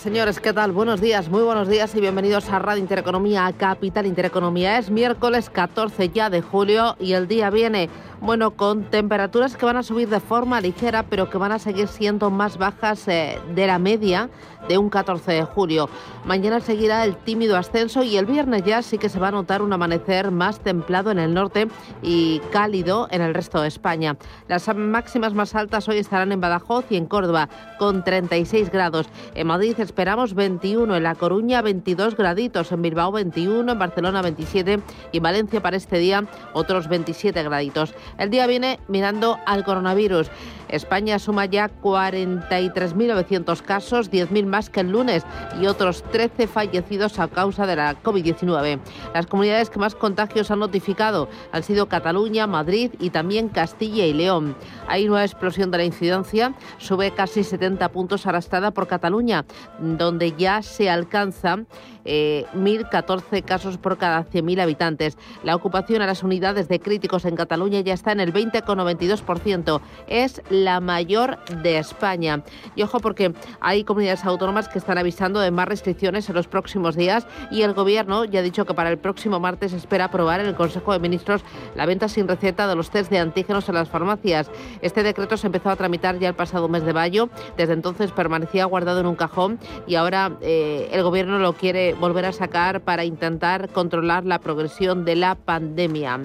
Señores, ¿qué tal? Buenos días, muy buenos días y bienvenidos a Radio Intereconomía, a Capital Intereconomía. Es miércoles 14 ya de julio y el día viene, bueno, con temperaturas que van a subir de forma ligera, pero que van a seguir siendo más bajas eh, de la media de un 14 de julio. Mañana seguirá el tímido ascenso y el viernes ya sí que se va a notar un amanecer más templado en el norte y cálido en el resto de España. Las máximas más altas hoy estarán en Badajoz y en Córdoba con 36 grados. En Madrid esperamos 21, en La Coruña 22 graditos, en Bilbao 21, en Barcelona 27 y en Valencia para este día otros 27 graditos. El día viene mirando al coronavirus. España suma ya 43.900 casos, 10.000 más que el lunes y otros 13 fallecidos a causa de la COVID-19. Las comunidades que más contagios han notificado han sido Cataluña, Madrid y también Castilla y León. Hay nueva explosión de la incidencia, sube casi 70 puntos arrastrada por Cataluña, donde ya se alcanza 1.014 eh, casos por cada 100.000 habitantes. La ocupación a las unidades de críticos en Cataluña ya está en el 20,92%. Es la mayor de España. Y ojo porque hay comunidades autónomas que están avisando de más restricciones en los próximos días y el Gobierno ya ha dicho que para el próximo martes espera aprobar en el Consejo de Ministros la venta sin receta de los test de antígenos en las farmacias. Este decreto se empezó a tramitar ya el pasado mes de mayo. Desde entonces permanecía guardado en un cajón y ahora eh, el Gobierno lo quiere volver a sacar para intentar controlar la progresión de la pandemia.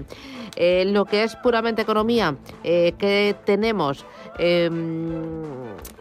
Eh, lo que es economía, eh, ¿qué tenemos? Em,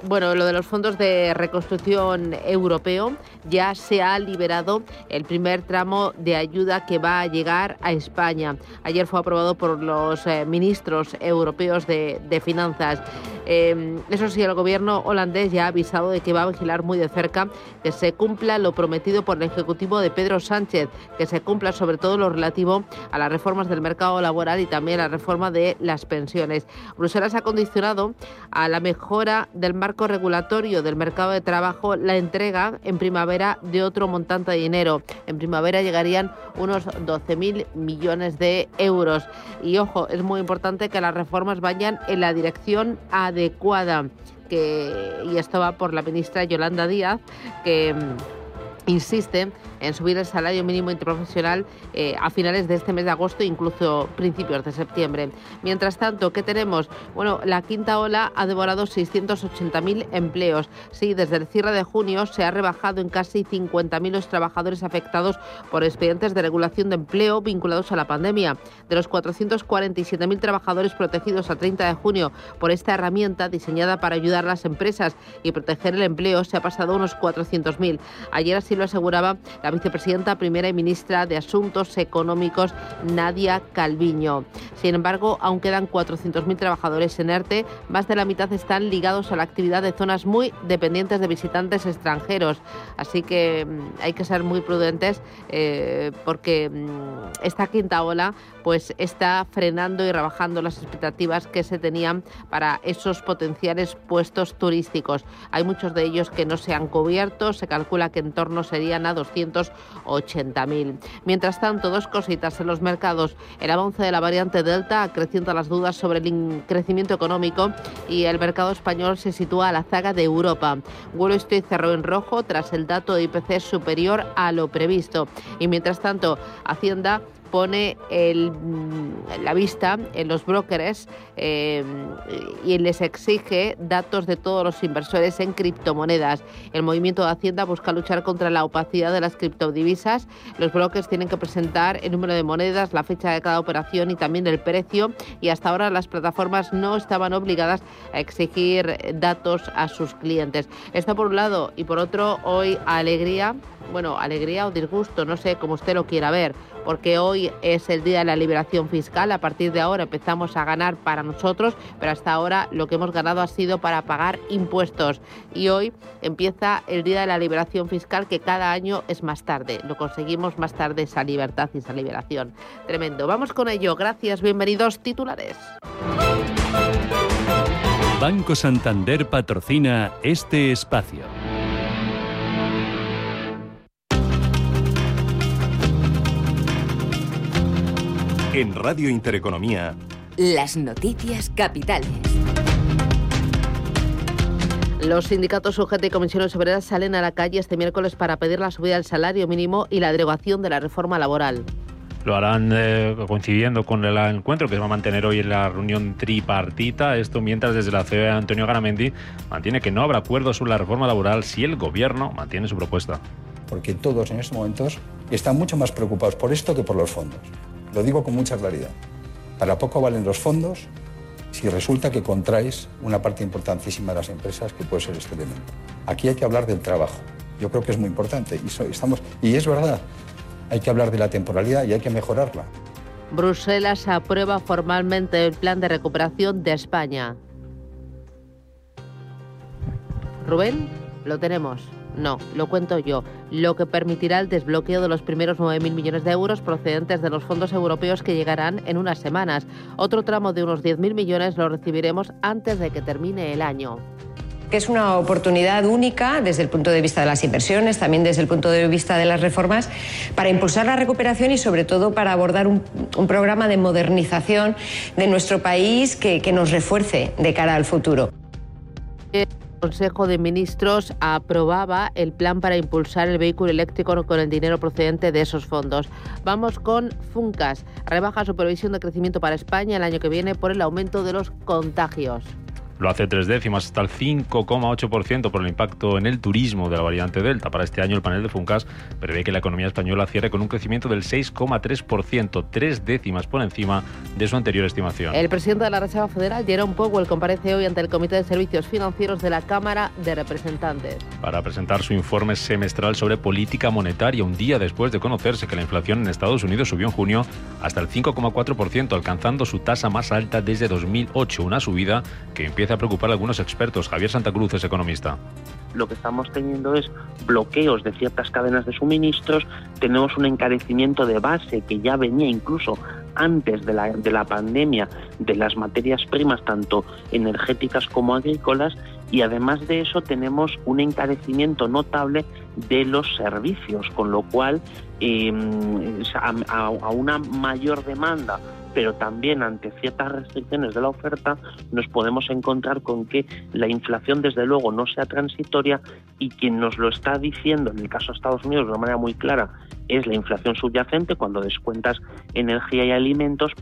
bueno, lo de los fondos de reconstrucción europeo ya se ha liberado el primer tramo de ayuda que va a llegar a España. Ayer fue aprobado por los eh, ministros europeos de, de finanzas. Em, eso sí, el gobierno holandés ya ha avisado de que va a vigilar muy de cerca que se cumpla lo prometido por el Ejecutivo de Pedro Sánchez, que se cumpla sobre todo lo relativo a las reformas del mercado laboral y también la reforma de las pensiones. Bruselas ha condicionado a la mejora del marco regulatorio del mercado de trabajo la entrega en primavera de otro montante de dinero. En primavera llegarían unos 12.000 millones de euros. Y ojo, es muy importante que las reformas vayan en la dirección adecuada adecuada, que, y esto va por la ministra Yolanda Díaz, que mm, insiste en subir el salario mínimo interprofesional eh, a finales de este mes de agosto e incluso principios de septiembre. Mientras tanto, ¿qué tenemos? Bueno, la quinta ola ha devorado 680.000 empleos. Sí, desde el cierre de junio se ha rebajado en casi 50.000 los trabajadores afectados por expedientes de regulación de empleo vinculados a la pandemia. De los 447.000 trabajadores protegidos a 30 de junio por esta herramienta diseñada para ayudar a las empresas y proteger el empleo, se ha pasado a unos 400.000. Ayer así lo aseguraba la vicepresidenta primera y ministra de Asuntos Económicos, Nadia Calviño. Sin embargo, aún quedan 400.000 trabajadores en ERTE, más de la mitad están ligados a la actividad de zonas muy dependientes de visitantes extranjeros. Así que mm, hay que ser muy prudentes eh, porque mm, esta quinta ola pues está frenando y rebajando las expectativas que se tenían para esos potenciales puestos turísticos. Hay muchos de ellos que no se han cubierto, se calcula que en torno serían a 280.000. Mientras tanto, dos cositas en los mercados. El avance de la variante Delta acrecienta las dudas sobre el crecimiento económico y el mercado español se sitúa a la zaga de Europa. Wall Street cerró en rojo tras el dato de IPC superior a lo previsto. Y mientras tanto, Hacienda pone mm, la vista en los brokers eh, y les exige datos de todos los inversores en criptomonedas. El movimiento de Hacienda busca luchar contra la opacidad de las criptodivisas. Los brokers tienen que presentar el número de monedas, la fecha de cada operación y también el precio. Y hasta ahora las plataformas no estaban obligadas a exigir datos a sus clientes. Esto por un lado y por otro, hoy alegría bueno, alegría o disgusto, no sé cómo usted lo quiera ver, porque hoy es el día de la liberación fiscal. A partir de ahora empezamos a ganar para nosotros, pero hasta ahora lo que hemos ganado ha sido para pagar impuestos. Y hoy empieza el día de la liberación fiscal, que cada año es más tarde. Lo conseguimos más tarde esa libertad y esa liberación. Tremendo. Vamos con ello. Gracias. Bienvenidos titulares. Banco Santander patrocina este espacio. En Radio Intereconomía. Las noticias capitales. Los sindicatos UGT y comisiones obreras salen a la calle este miércoles para pedir la subida del salario mínimo y la derogación de la reforma laboral. Lo harán eh, coincidiendo con el encuentro que se va a mantener hoy en la reunión tripartita. Esto mientras desde la COE Antonio Garamendi mantiene que no habrá acuerdo sobre la reforma laboral si el gobierno mantiene su propuesta. Porque todos en estos momentos están mucho más preocupados por esto que por los fondos. Lo digo con mucha claridad. Para poco valen los fondos si resulta que contraes una parte importantísima de las empresas que puede ser este elemento. Aquí hay que hablar del trabajo. Yo creo que es muy importante y, estamos, y es verdad, hay que hablar de la temporalidad y hay que mejorarla. Bruselas aprueba formalmente el plan de recuperación de España. Rubén, lo tenemos. No, lo cuento yo, lo que permitirá el desbloqueo de los primeros 9.000 millones de euros procedentes de los fondos europeos que llegarán en unas semanas. Otro tramo de unos 10.000 millones lo recibiremos antes de que termine el año es una oportunidad única desde el punto de vista de las inversiones, también desde el punto de vista de las reformas, para impulsar la recuperación y sobre todo para abordar un, programa de modernización de nuestro país que nos refuerce de cara al futuro. Consejo de Ministros aprobaba el plan para impulsar el vehículo eléctrico con el dinero procedente de esos fondos. Vamos con Funcas. Rebaja su previsión de crecimiento para España el año que viene por el aumento de los contagios lo hace tres décimas hasta el 5,8% por el impacto en el turismo de la variante Delta. Para este año el panel de Funcas prevé que la economía española cierre con un crecimiento del 6,3%, tres décimas por encima de su anterior estimación. El presidente de la Reserva Federal, Jerome Powell, comparece hoy ante el Comité de Servicios Financieros de la Cámara de Representantes. Para presentar su informe semestral sobre política monetaria, un día después de conocerse que la inflación en Estados Unidos subió en junio hasta el 5,4%, alcanzando su tasa más alta desde 2008, una subida que empieza a preocupar a algunos expertos. Javier Santa Cruz es economista. Lo que estamos teniendo es bloqueos de ciertas cadenas de suministros, tenemos un encarecimiento de base que ya venía incluso antes de la, de la pandemia de las materias primas, tanto energéticas como agrícolas, y además de eso tenemos un encarecimiento notable de los servicios, con lo cual em, a una mayor demanda pero también ante ciertas restricciones de la oferta nos podemos encontrar con que la inflación desde luego no sea transitoria y quien nos lo está diciendo en el caso de Estados Unidos de una manera muy clara es la inflación subyacente cuando descuentas energía y alimentos.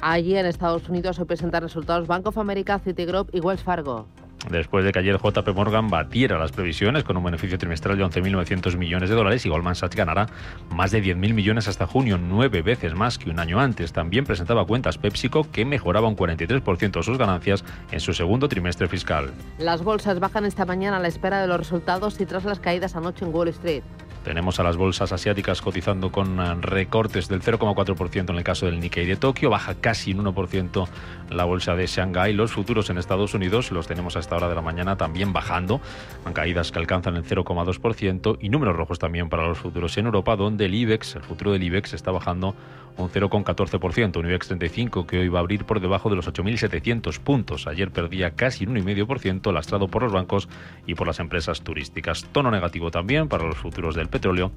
Allí en Estados Unidos se presentan resultados. Bank of America, Citigroup y Wells Fargo después de que ayer JP Morgan batiera las previsiones con un beneficio trimestral de 11.900 millones de dólares y Goldman Sachs ganará más de 10.000 millones hasta junio, nueve veces más que un año antes. También presentaba cuentas PepsiCo que mejoraba un 43% sus ganancias en su segundo trimestre fiscal. Las bolsas bajan esta mañana a la espera de los resultados y tras las caídas anoche en Wall Street. Tenemos a las bolsas asiáticas cotizando con eh, recortes del 0,4% en el caso del Nikkei de Tokio, baja casi un 1% la bolsa de Shanghái. Los futuros en Estados Unidos los tenemos a esta hora de la mañana también bajando, han caídas que alcanzan el 0,2% y números rojos también para los futuros en Europa, donde el IBEX, el futuro del IBEX, está bajando un 0,14%, un IBEX 35 que hoy va a abrir por debajo de los 8.700 puntos. Ayer perdía casi un 1,5%, lastrado por los bancos y por las empresas turísticas. Tono negativo también para los futuros del petróleo.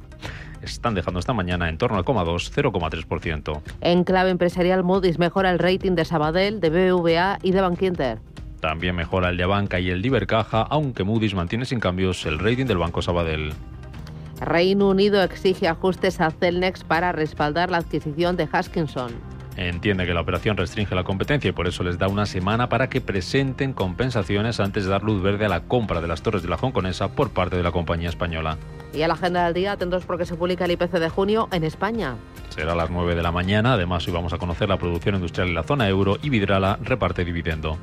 Están dejando esta mañana en torno al 0,2, 0,3%. En clave empresarial, Moody's mejora el rating de Sabadell, de BBVA y de Bankinter. También mejora el de Banca y el de Ibercaja, aunque Moody's mantiene sin cambios el rating del Banco Sabadell. Reino Unido exige ajustes a Celnex para respaldar la adquisición de Huskinson. Entiende que la operación restringe la competencia y por eso les da una semana para que presenten compensaciones antes de dar luz verde a la compra de las torres de la Hongkonesa por parte de la compañía española. Y a la agenda del día, atentos porque se publica el IPC de junio en España. Será a las 9 de la mañana. Además, hoy vamos a conocer la producción industrial en la zona euro y Vidrala reparte dividendo.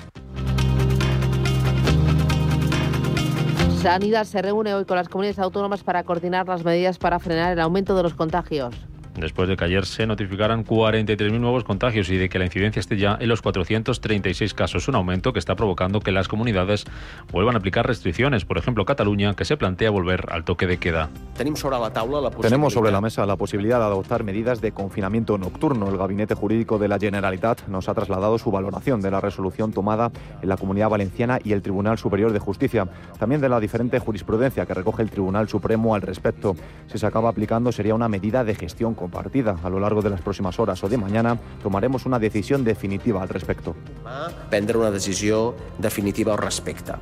Sanidad se reúne hoy con las comunidades autónomas para coordinar las medidas para frenar el aumento de los contagios después de que ayer se notificaran 43.000 nuevos contagios y de que la incidencia esté ya en los 436 casos, un aumento que está provocando que las comunidades vuelvan a aplicar restricciones, por ejemplo Cataluña, que se plantea volver al toque de queda. Tenemos sobre la mesa la posibilidad de adoptar medidas de confinamiento nocturno. El Gabinete Jurídico de la Generalitat nos ha trasladado su valoración de la resolución tomada en la Comunidad Valenciana y el Tribunal Superior de Justicia, también de la diferente jurisprudencia que recoge el Tribunal Supremo al respecto. Si se acaba aplicando sería una medida de gestión compartida. A lo largo de las próximas horas o de mañana tomaremos una decisión definitiva al respecto. Prendre una decisión definitiva al respecto.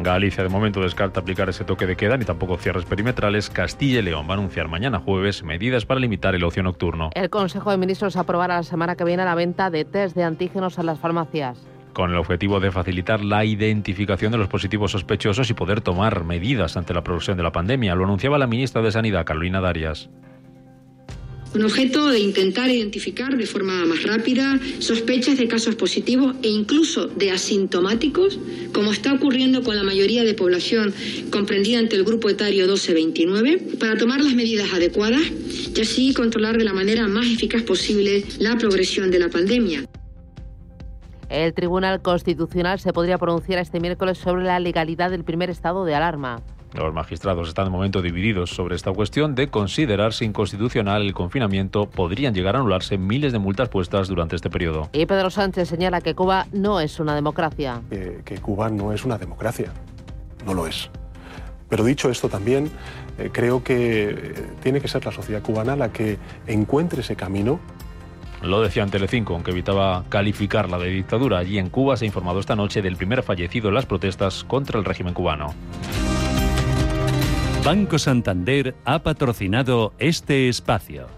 Galicia de momento descarta aplicar ese toque de queda ni tampoco cierres perimetrales. Castilla y León va a anunciar mañana jueves medidas para limitar el ocio nocturno. El Consejo de Ministros aprobará la semana que viene la venta de test de antígenos a las farmacias con el objetivo de facilitar la identificación de los positivos sospechosos y poder tomar medidas ante la progresión de la pandemia. Lo anunciaba la ministra de Sanidad, Carolina Darias con objeto de intentar identificar de forma más rápida sospechas de casos positivos e incluso de asintomáticos, como está ocurriendo con la mayoría de población comprendida entre el grupo etario 12-29, para tomar las medidas adecuadas y así controlar de la manera más eficaz posible la progresión de la pandemia. El Tribunal Constitucional se podría pronunciar este miércoles sobre la legalidad del primer estado de alarma. Los magistrados están de momento divididos sobre esta cuestión de considerarse inconstitucional el confinamiento. Podrían llegar a anularse miles de multas puestas durante este periodo. Y Pedro Sánchez señala que Cuba no es una democracia. que Cuba no es una democracia. No lo es. Pero dicho esto también, eh, creo que eh, tiene que ser la sociedad cubana la que encuentre ese camino lo decía en Telecinco, aunque evitaba calificarla de dictadura. Allí en Cuba se ha informado esta noche del primer fallecido en las protestas contra el régimen cubano. Banco Santander ha patrocinado este espacio.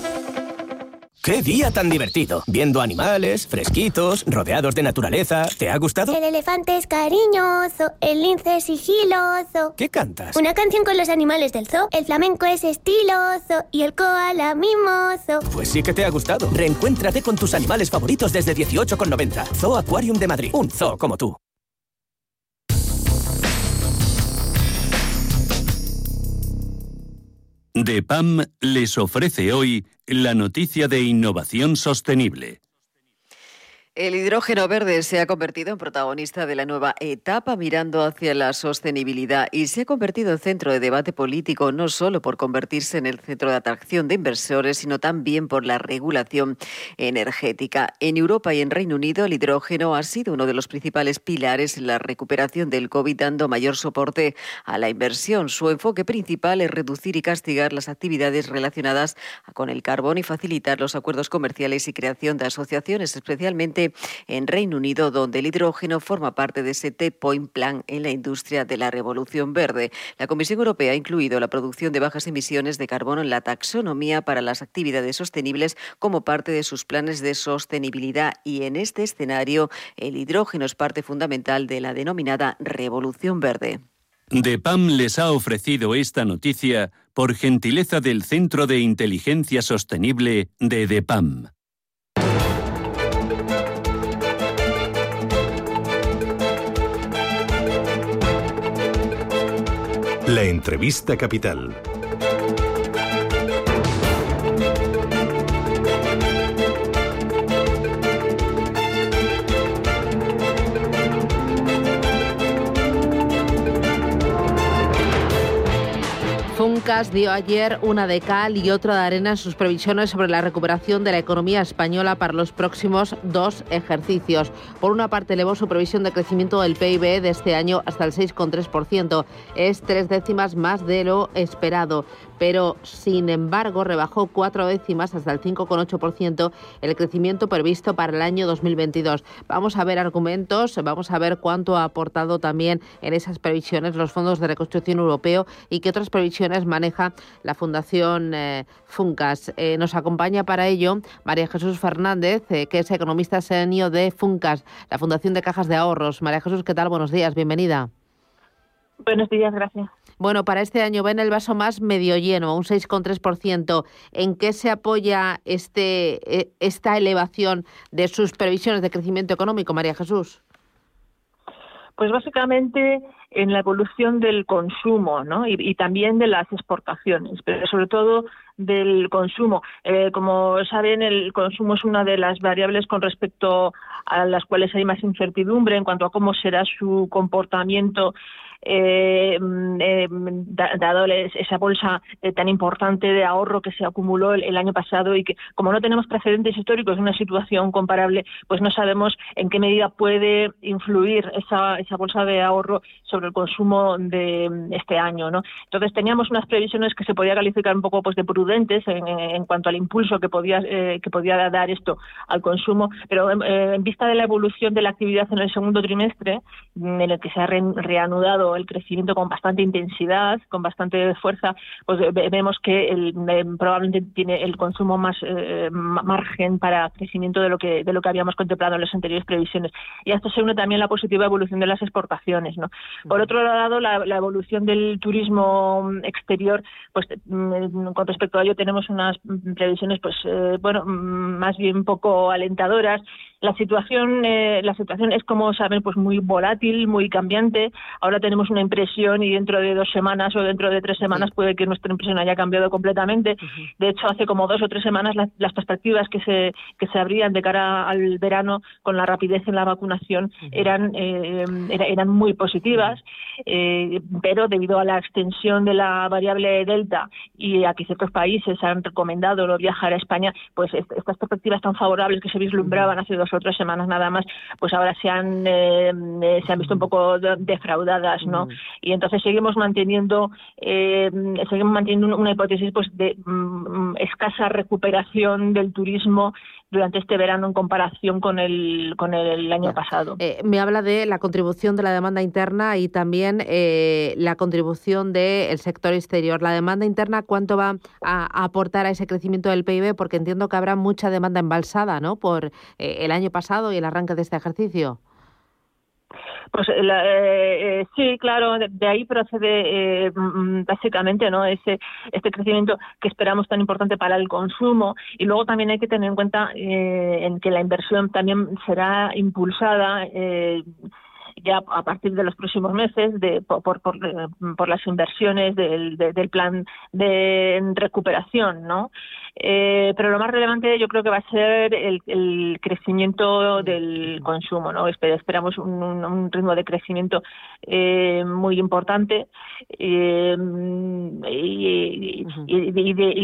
¡Qué día tan divertido! Viendo animales, fresquitos, rodeados de naturaleza. ¿Te ha gustado? El elefante es cariñoso, el lince es sigiloso. ¿Qué cantas? Una canción con los animales del zoo. El flamenco es estiloso y el koala mimoso. Pues sí que te ha gustado. Reencuéntrate con tus animales favoritos desde 18,90. Zoo Aquarium de Madrid. Un zoo como tú. DEPAM les ofrece hoy la noticia de innovación sostenible. El hidrógeno verde se ha convertido en protagonista de la nueva etapa mirando hacia la sostenibilidad y se ha convertido en centro de debate político no solo por convertirse en el centro de atracción de inversores, sino también por la regulación energética. En Europa y en Reino Unido el hidrógeno ha sido uno de los principales pilares en la recuperación del COVID, dando mayor soporte a la inversión. Su enfoque principal es reducir y castigar las actividades relacionadas con el carbón y facilitar los acuerdos comerciales y creación de asociaciones, especialmente en Reino Unido, donde el hidrógeno forma parte de ese T-Point Plan en la industria de la revolución verde. La Comisión Europea ha incluido la producción de bajas emisiones de carbono en la taxonomía para las actividades sostenibles como parte de sus planes de sostenibilidad y en este escenario el hidrógeno es parte fundamental de la denominada revolución verde. DEPAM les ha ofrecido esta noticia por gentileza del Centro de Inteligencia Sostenible de DEPAM. La entrevista capital. Funcas dio ayer una de cal y otra de arena en sus previsiones sobre la recuperación de la economía española para los próximos dos ejercicios. Por una parte, elevó su previsión de crecimiento del PIB de este año hasta el 6,3%. Es tres décimas más de lo esperado pero sin embargo rebajó cuatro décimas hasta el 5,8% el crecimiento previsto para el año 2022. Vamos a ver argumentos, vamos a ver cuánto ha aportado también en esas previsiones los fondos de reconstrucción europeo y qué otras previsiones maneja la Fundación eh, Funcas. Eh, nos acompaña para ello María Jesús Fernández, eh, que es economista senior de Funcas, la Fundación de Cajas de Ahorros. María Jesús, ¿qué tal? Buenos días, bienvenida. Buenos días, gracias. Bueno, para este año ven el vaso más medio lleno, un 6,3%. ¿En qué se apoya este, esta elevación de sus previsiones de crecimiento económico, María Jesús? Pues básicamente en la evolución del consumo ¿no? y, también de las exportaciones, pero sobre todo del consumo. Eh, como saben, el consumo es una de las variables con respecto a las cuales hay más incertidumbre en cuanto a cómo será su comportamiento eh, mm, eh, dado esa bolsa eh, tan importante de ahorro que se acumuló el, año pasado y que como no tenemos precedentes históricos en una situación comparable, pues no sabemos en qué medida puede influir esa, esa bolsa de ahorro sobre el consumo de mm, este año. ¿no? Entonces teníamos unas previsiones que se podía calificar un poco pues de prudentes en, cuanto al impulso que podía, eh, que podía dar esto al consumo, pero en vista de la evolución de la actividad en el segundo trimestre, en el que se ha reanudado el crecimiento con bastante intensidad, con bastante fuerza, pues vemos que el, probablemente tiene el consumo más eh, margen para crecimiento de lo que de lo que habíamos contemplado en las anteriores previsiones. Y a esto se une también la positiva evolución de las exportaciones. ¿no? Por otro lado, la, evolución del turismo exterior, pues mm, con respecto a ello tenemos unas previsiones, pues eh, bueno, más bien poco alentadoras. La situación, eh, la situación es como saben, pues muy volátil, muy cambiante. Ahora tenemos una impresión y dentro de dos semanas o dentro de tres semanas puede que nuestra impresión haya cambiado completamente. De hecho, hace como dos o tres semanas las perspectivas que se, que se abrían de cara al verano con la rapidez en la vacunación eran, eh, eran muy positivas, eh, pero debido a la extensión de la variable Delta y a que ciertos países han recomendado no viajar a España, pues estas perspectivas tan favorables que se vislumbraban hace dos o tres semanas nada más, pues ahora se han, eh, se han visto un poco defraudadas y entonces seguimos manteniendo, eh, seguimos manteniendo una hipótesis pues de mm, escasa recuperación del turismo durante este verano en comparación con el, con el año pasado. Eh, me habla de la contribución de la demanda interna y también eh, la contribución del sector exterior. La demanda interna, ¿cuánto va a, aportar a ese crecimiento del PIB? Porque entiendo que habrá mucha demanda embalsada ¿no? por el año pasado y el arranque de este ejercicio. Pues eh, eh, sí, claro, de, ahí procede eh, mm, básicamente no ese este crecimiento que esperamos tan importante para el consumo y luego también hay que tener en cuenta en que la inversión también será impulsada ya a partir de los próximos meses de, por, por, por, las inversiones del, del plan de recuperación, ¿no? Eh, pero lo más relevante yo creo que va a ser el, crecimiento del consumo. ¿no? Esperamos un, ritmo de crecimiento eh, muy importante y,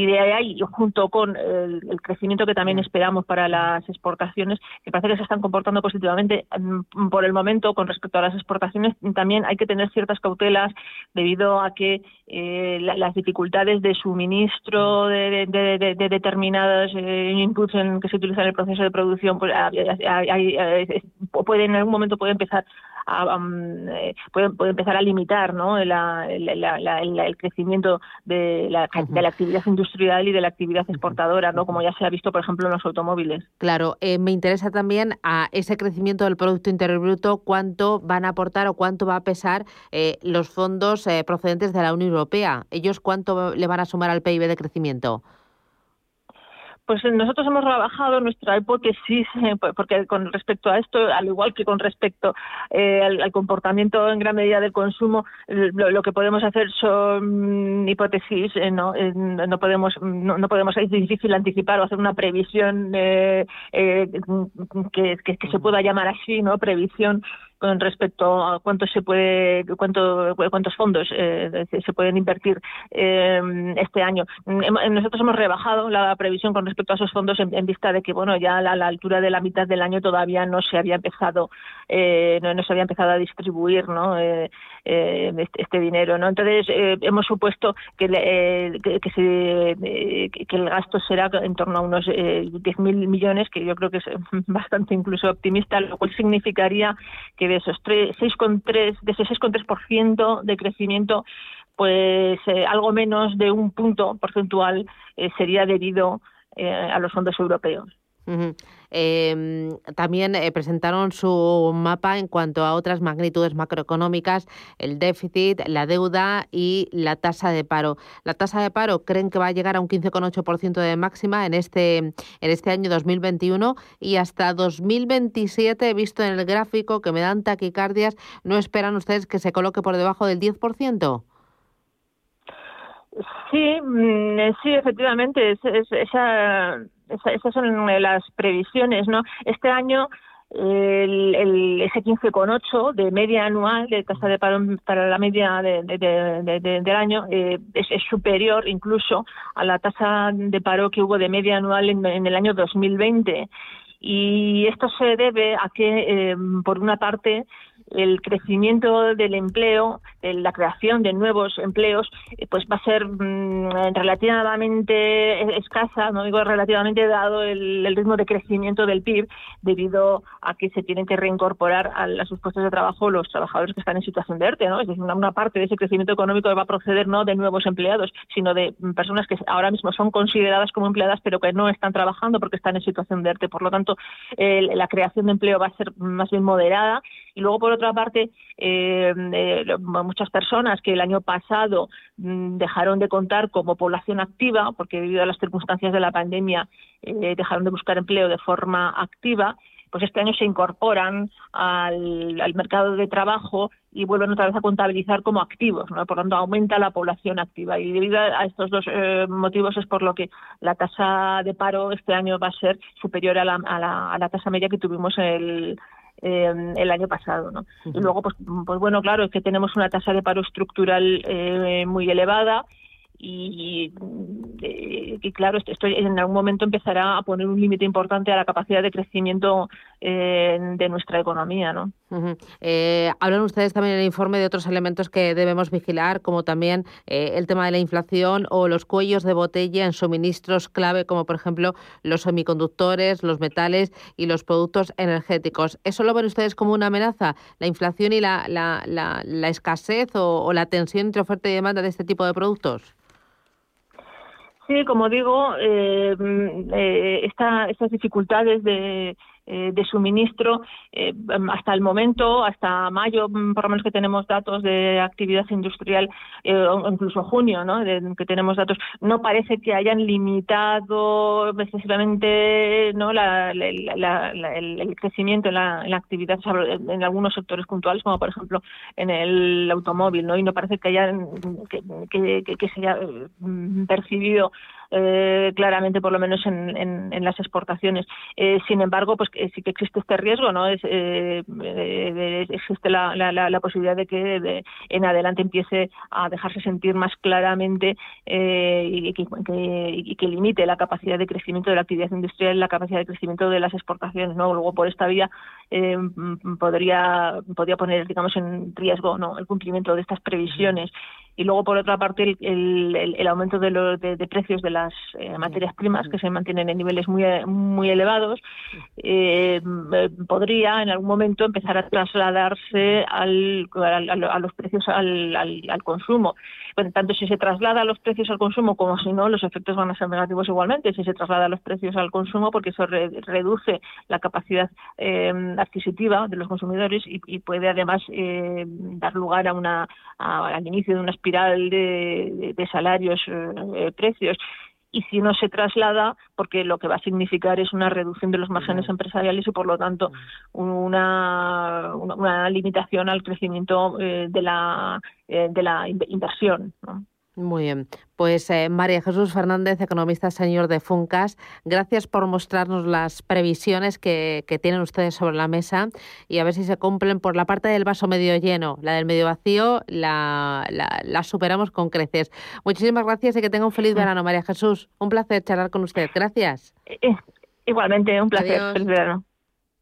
de, ahí, junto con el, crecimiento que también esperamos para las exportaciones, que parece que se están comportando positivamente mm, por el momento con respecto a las exportaciones, también hay que tener ciertas cautelas debido a que eh, las dificultades de suministro de, de, determinados eh, inputs en, que se utilizan en el proceso de producción pues, puede en algún momento puede empezar Um, eh, puede, empezar a limitar ¿no? el crecimiento de la, de la, actividad industrial y de la actividad exportadora, ¿no? como ya se ha visto, por ejemplo, en los automóviles. Claro, eh, me interesa también a ese crecimiento del Producto Interior Bruto, cuánto van a aportar o cuánto va a pesar eh, los fondos procedentes de la Unión Europea. ¿Ellos cuánto le van a sumar al PIB de crecimiento? Pues nosotros hemos trabajado nuestra hipótesis, eh, porque con respecto a esto, al igual que con respecto eh, al, comportamiento en gran medida del consumo, lo, que podemos hacer son hipótesis, eh, no, no podemos, no, podemos, es difícil anticipar o hacer una previsión que, que, se pueda llamar así, no, previsión con respecto a cuánto se puede, cuánto, cuántos fondos eh, se pueden invertir eh, este año. Nosotros hemos rebajado la previsión con respecto a esos fondos en, vista de que, bueno, ya a la, altura de la mitad del año todavía no se había empezado, eh, no, se había empezado a distribuir, ¿no? Este, este, dinero, ¿no? Entonces hemos supuesto que, que, se, que el gasto será en torno a unos 10.000 millones, que yo creo que es bastante incluso optimista, lo cual significaría que de esos 6,3 de ese 6,3% de crecimiento pues eh, algo menos de un punto porcentual eh, sería debido eh, a los fondos europeos. Em, también eh, presentaron su mapa en cuanto a otras magnitudes macroeconómicas, el déficit, la deuda y la tasa de paro. La tasa de paro creen que va a llegar a un 15,8% de máxima en este, en este año 2021 y hasta 2027, visto en el gráfico que me dan taquicardias, ¿no esperan ustedes que se coloque por debajo del 10%? Sí, mm, eh, sí, efectivamente, esa esas son las previsiones, ¿no? Este año el, el, ese 15,8 de media anual de tasa de paro para la media de, del año eh, es, superior incluso a la tasa de paro que hubo de media anual en, en el año 2020. Y esto se debe a que, eh, por una parte, el crecimiento del empleo, la creación de nuevos empleos, eh, pues va a ser mm, relativamente escasa, no digo relativamente dado el, ritmo de crecimiento del PIB, debido a que se tienen que reincorporar a, sus puestos de trabajo los trabajadores que están en situación de ERTE, ¿no? Es decir, una, parte de ese crecimiento económico va a proceder no de nuevos empleados, sino de personas que ahora mismo son consideradas como empleadas, pero que no están trabajando porque están en situación de ERTE. Por lo tanto, la creación de empleo va a ser más bien moderada. Y luego, por otra parte, eh, eh, muchas personas que el año pasado mm, dejaron de contar como población activa, porque debido a las circunstancias de la pandemia eh, dejaron de buscar empleo de forma activa, pues este año se incorporan al, mercado de trabajo y vuelven otra vez a contabilizar como activos, ¿no? por lo tanto aumenta la población activa y debido a estos dos motivos es por lo que la tasa de paro este año va a ser superior a la, a la tasa media que tuvimos el, eh, el año pasado. ¿no? Y luego, pues, pues bueno, claro, es que tenemos una tasa de paro estructural eh, muy elevada y, y, claro, esto en algún momento empezará a poner un límite importante a la capacidad de crecimiento eh, de nuestra economía. ¿no? Eh, hablan ustedes también en el informe de otros elementos que debemos vigilar, como también eh, el tema de la inflación o los cuellos de botella en suministros clave, como por ejemplo los semiconductores, los metales y los productos energéticos. ¿Eso lo ven ustedes como una amenaza? ¿La inflación y la, la, la, escasez o, o la tensión entre oferta y demanda de este tipo de productos? Sí, como digo, eh, mm, estas dificultades de, eh, de suministro eh, hasta el momento, hasta mayo, mm, por lo menos que tenemos datos de actividad industrial, eh, o incluso junio, ¿no? que tenemos datos, no parece que hayan limitado excesivamente ¿no? el, crecimiento en la, actividad en algunos sectores puntuales, como por ejemplo en el automóvil, ¿no? y no parece que hayan que, que, se haya mm, percibido eh, claramente, por lo menos en, en, las exportaciones. Eh, sin embargo, pues sí que existe este riesgo, ¿no? Es, eh, existe la, la, posibilidad de que en adelante empiece a dejarse sentir más claramente y que, y, que, limite la capacidad de crecimiento de la actividad industrial, la capacidad de crecimiento de las exportaciones, ¿no? Luego por esta vía podría podría poner, digamos, en riesgo, ¿no? El cumplimiento de estas previsiones y luego por otra parte el, el, aumento de, los de, precios de las eh, materias primas que se mantienen en niveles muy muy elevados eh, podría en algún momento empezar a trasladarse al, a los precios al, al, consumo. Bueno, tanto si se traslada los precios al consumo como si no los efectos van a ser negativos igualmente si se traslada los precios al consumo porque eso reduce la capacidad eh, adquisitiva de los consumidores y, puede además dar lugar a una al inicio de una espiral de, salarios, eh, eh, precios y si no se traslada, porque lo que va a significar es una reducción de los márgenes empresariales y por lo tanto una, una, limitación al crecimiento eh, de la, de la inversión. ¿no? Muy bien. Pues eh, María Jesús Fernández, economista señor de Funcas, gracias por mostrarnos las previsiones que, tienen ustedes sobre la mesa y a ver si se cumplen por la parte del vaso medio lleno. La del medio vacío la, la, superamos con creces. Muchísimas gracias y que tenga un feliz verano, María Jesús. Un placer charlar con usted. Gracias. Eh, igualmente, un placer. Feliz verano.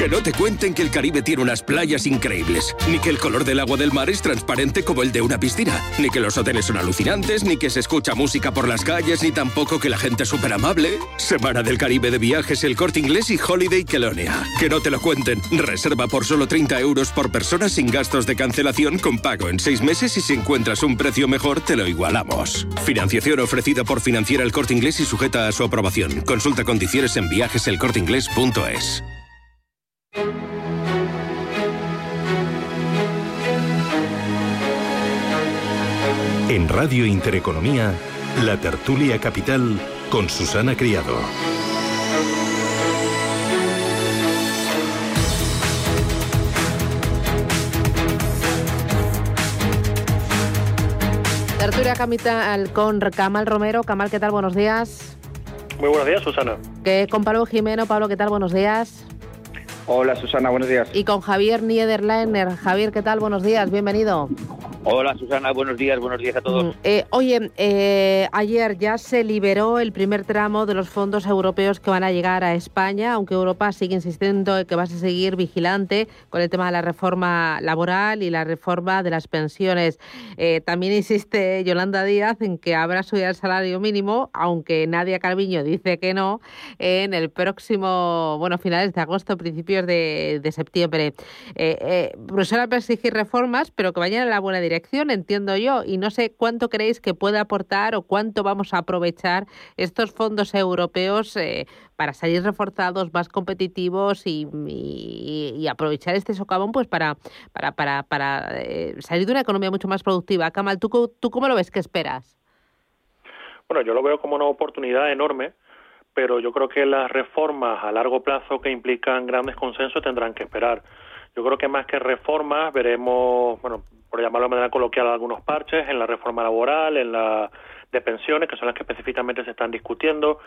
Que no te cuenten que el Caribe tiene unas playas increíbles, ni que el color del agua del mar es transparente como el de una piscina, ni que los hoteles son alucinantes, ni que se escucha música por las calles, ni tampoco que la gente es súper amable. Semana del Caribe de viajes, el corte inglés y Holiday Kelonia. Que no te lo cuenten. Reserva por solo 30 euros por persona sin gastos de cancelación con pago en 6 meses y si encuentras un precio mejor te lo igualamos. Financiación ofrecida por Financiera el Corte Inglés y sujeta a su aprobación. Consulta condiciones en viajeselcorteinglés.es. En Radio Intereconomía, la tertulia capital con Susana Criado. Tertulia capital con Camal Romero. Camal, ¿qué tal? Buenos días. Muy buenos días, Susana. Que con Pablo Jimeno. Pablo, ¿qué tal? Buenos días. Hola Susana, buenos días. Y con Javier Niederleiner. Javier, ¿qué tal? Buenos días, bienvenido. Hola Susana, buenos días, buenos días a todos. Mm, eh, oye, eh, ayer ya se liberó el primer tramo de los fondos europeos que van a llegar a España, aunque Europa sigue insistiendo en que va a seguir vigilante con el tema de la reforma laboral y la reforma de las pensiones. Eh, también insiste Yolanda Díaz en que habrá subido el salario mínimo, aunque Nadia Calviño dice que no, en el próximo, bueno, finales de agosto, principios de, de septiembre. Bruselas va a exigir reformas, pero que vayan en la buena dirección dirección, entiendo yo, y no sé cuánto creéis que puede aportar o cuánto vamos a aprovechar estos fondos europeos eh, para salir reforzados, más competitivos y, aprovechar este socavón pues para, para, para, para eh, salir de una economía mucho más productiva. Kamal, ¿tú, ¿tú cómo lo ves? ¿Qué esperas? Bueno, yo lo veo como una oportunidad enorme pero yo creo que las reformas a largo plazo que implican grandes consensos tendrán que esperar. Yo creo que más que reformas veremos, bueno, por llamarlo de manera coloquial, algunos parches en la reforma laboral, en la de pensiones, que son las que específicamente se están discutiendo.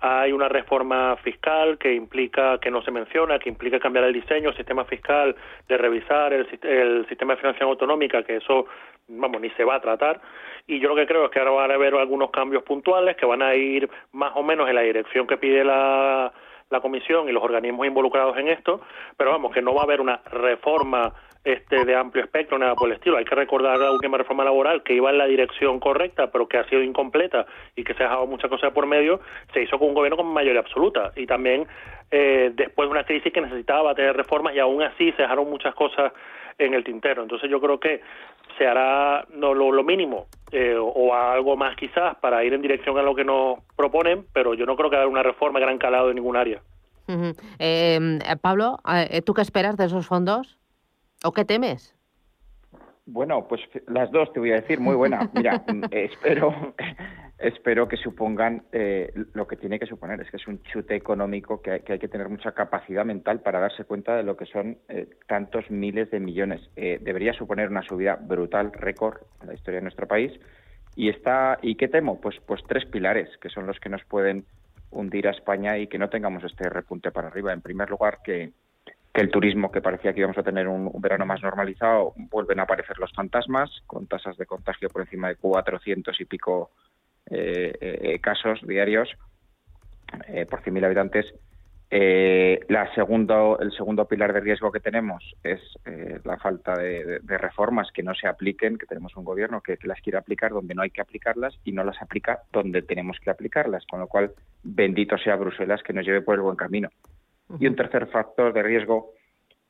Hay una reforma fiscal que implica, que no se menciona, que implica cambiar el diseño, el sistema fiscal, de revisar el, el sistema de financiación autonómica, que eso, vamos, ni se va a tratar. Y yo lo que creo es que ahora van a haber algunos cambios puntuales que van a ir más o menos en la dirección que pide la, la Comisión y los organismos involucrados en esto, pero vamos, que no va a haber una reforma este de amplio espectro, nada por el estilo. Hay que recordar la última reforma laboral que iba en la dirección correcta, pero que ha sido incompleta y que se ha dejado muchas cosas por medio, se hizo con un gobierno con mayoría absoluta y también eh, después de una crisis que necesitaba tener reformas y aún así se dejaron muchas cosas en el tintero. Entonces yo creo que se hará no lo, mínimo eh, o algo más quizás para ir en dirección a lo que nos proponen, pero yo no creo que haya una reforma gran calado en ningún área. Eh, Pablo, ¿tú qué esperas de esos fondos? ¿O qué temes? Bueno, pues las dos te voy a decir, muy buena. Mira, espero, espero que supongan eh, lo que tiene que suponer, es que es un chute económico que hay, que, tener mucha capacidad mental para darse cuenta de lo que son eh, tantos miles de millones. Eh, debería suponer una subida brutal, récord en la historia de nuestro país. Y está, ¿y qué temo? Pues, pues tres pilares que son los que nos pueden hundir a España y que no tengamos este repunte para arriba. En primer lugar, que que el turismo, que parecía que íbamos a tener un, verano más normalizado, vuelven a aparecer los fantasmas, con tasas de contagio por encima de 400 y pico eh, eh, casos diarios eh, por 100.000 habitantes. la segundo, el segundo pilar de riesgo que tenemos es la falta de, reformas que no se apliquen, que tenemos un gobierno que, las quiere aplicar donde no hay que aplicarlas y no las aplica donde tenemos que aplicarlas, con lo cual bendito sea Bruselas que nos lleve por el buen camino. Y un tercer factor de riesgo,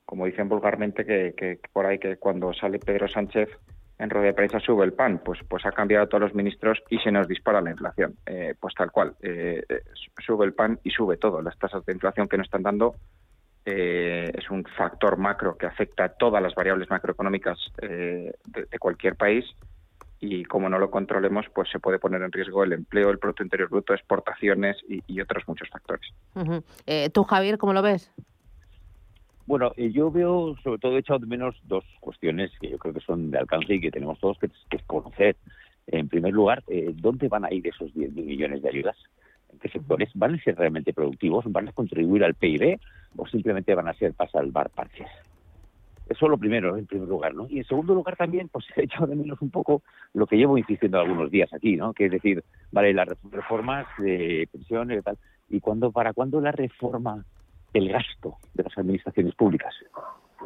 como dicen vulgarmente, que, por ahí que cuando sale Pedro Sánchez en rueda de prensa sube el pan, pues, pues ha cambiado a todos los ministros y se nos dispara la inflación. Eh, pues tal cual, eh, sube el pan y sube todo. Las tasas de inflación que nos están dando eh, es un factor macro que afecta a todas las variables macroeconómicas de, cualquier país y como no lo controlemos, pues se puede poner en riesgo el empleo, el Producto Interior Bruto, exportaciones y, otros muchos factores. Eh, ¿Tú, Javier, cómo lo ves? Bueno, eh, yo veo sobre todo he echado de menos dos cuestiones que yo creo que son de alcance y que tenemos todos que, conocer. En primer lugar, eh, ¿dónde van a ir esos 10.000 millones de ayudas? ¿En qué sectores? ¿Van a ser realmente productivos? ¿Van a contribuir al PIB? ¿O simplemente van a ser para salvar parches? Eso es lo primero, en primer lugar, ¿no? Y en segundo lugar también, pues he echado de menos un poco lo que llevo insistiendo algunos días aquí, ¿no? Que es decir, vale, las reformas de pensiones y tal, ¿y cuándo, para cuándo la reforma del gasto de las administraciones públicas?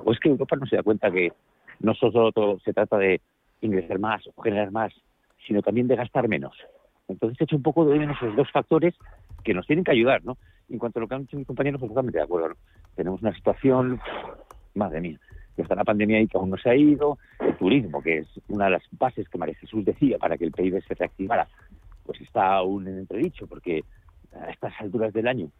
¿O es que Europa no se da cuenta que no solo se trata de ingresar más o generar más, sino también de gastar menos? Entonces he hecho un poco de menos esos dos factores que nos tienen que ayudar, ¿no? En cuanto a lo que han dicho mis compañeros, pues totalmente de acuerdo. Tenemos una situación, madre mía, que está la pandemia y que aún no se ha ido, el turismo, que es una de las bases que María Jesús decía para que el PIB se reactivara, pues está aún en entredicho, porque a estas alturas del año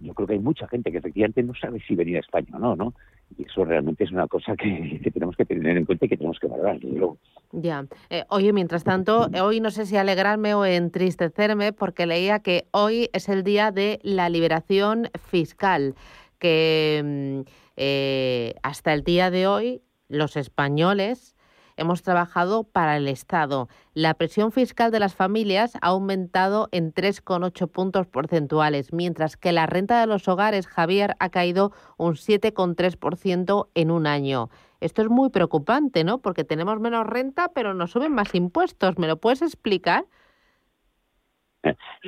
yo creo que hay mucha gente que efectivamente no sabe si venir a España o no, ¿no? Y eso realmente es una cosa que, tenemos que tener en cuenta y que tenemos que valorar, luego. Ya. Eh, oye, mientras tanto, hoy no sé si alegrarme o entristecerme porque leía que hoy es el día de la liberación fiscal, que... Mm, eh, hasta el día de hoy, los españoles hemos trabajado para el Estado. La presión fiscal de las familias ha aumentado en 3,8 puntos porcentuales, mientras que la renta de los hogares, Javier, ha caído un 7,3% en un año. Esto es muy preocupante, ¿no? Porque tenemos menos renta, pero nos suben más impuestos. ¿Me lo puedes explicar?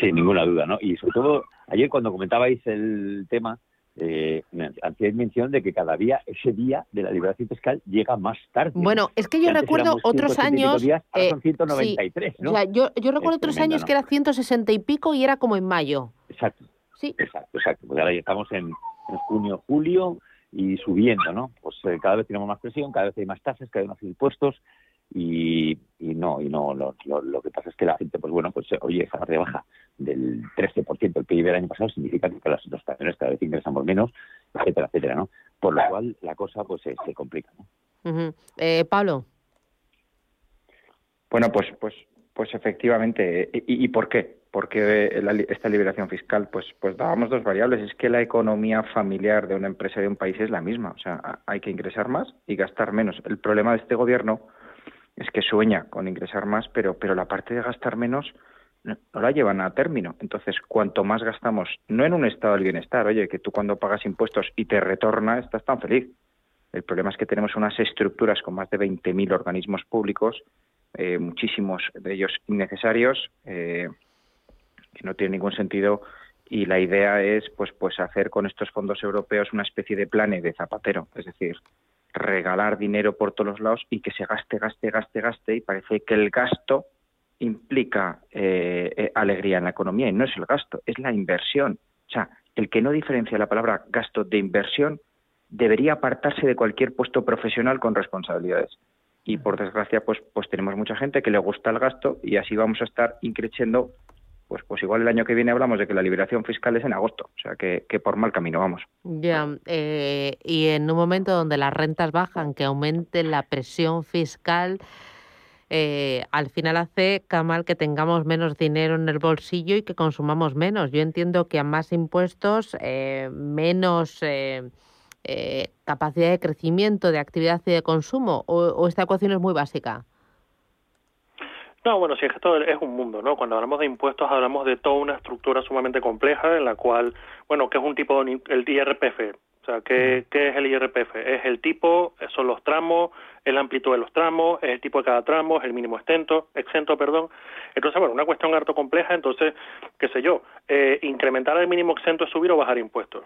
Sin ninguna duda, ¿no? Y sobre todo, ayer cuando comentabais el tema, eh, hacéis mención de que cada día, ese día de la liberación fiscal llega más tarde. Bueno, es que yo recuerdo otros años... Eh, son 193, ¿no? yo, yo recuerdo otros años que era 160 y pico y era como en mayo. Exacto. Sí. Exacto, exacto. Pues ahora ya estamos en, junio, julio y subiendo, ¿no? Pues eh, cada vez tenemos más presión, cada vez hay más tasas, cada vez más impuestos y, y no, y no, lo, lo, que pasa es que la gente, pues bueno, pues oye, esa rebaja del 13% del PIB del año pasado significa que las, los cada vez ingresamos menos, etcétera, etcétera, ¿no? Por lo cual la cosa pues se, complica, ¿no? eh, Pablo. Bueno, pues, pues, pues efectivamente. ¿Y, y por qué? Porque esta liberación fiscal, pues, pues dábamos dos variables. Es que la economía familiar de una empresa de un país es la misma. O sea, hay que ingresar más y gastar menos. El problema de este gobierno es que sueña con ingresar más, pero, pero la parte de gastar menos no, la llevan a término. Entonces, cuanto más gastamos, no en un estado del bienestar, oye, que tú cuando pagas impuestos y te retorna, estás tan feliz. El problema es que tenemos unas estructuras con más de 20.000 organismos públicos, eh, muchísimos de ellos innecesarios, eh, que no tienen ningún sentido y la idea es pues pues hacer con estos fondos europeos una especie de plan de zapatero, es decir, regalar dinero por todos lados y que se gaste, gaste, gaste, gaste y parece que el gasto implica eh, eh, alegría en la economía y no es el gasto, es la inversión. O sea, el que no diferencia la palabra gasto de inversión debería apartarse de cualquier puesto profesional con responsabilidades. Y por desgracia, pues, pues tenemos mucha gente que le gusta el gasto y así vamos a estar increciendo pues, pues igual el año que viene hablamos de que la liberación fiscal es en agosto, o sea que, por mal camino vamos. Ya, eh, y en un momento donde las rentas bajan, que aumente la presión fiscal, eh, al final hace, Kamal, que tengamos menos dinero en el bolsillo y que consumamos menos. Yo entiendo que a más impuestos, eh, menos capacidad de crecimiento, de actividad y de consumo, o esta ecuación es muy básica. No, bueno, si es que esto es un mundo, ¿no? Cuando hablamos de impuestos hablamos de toda una estructura sumamente compleja en la cual, bueno, que es un tipo de el IRPF. O sea, ¿qué, ¿qué es el IRPF? Es el tipo, son los tramos, es la amplitud de los tramos, es el tipo de cada tramo, es el mínimo exento, exento, perdón. Entonces, bueno, una cuestión harto compleja, entonces, qué sé yo, eh, incrementar el mínimo exento es subir o bajar impuestos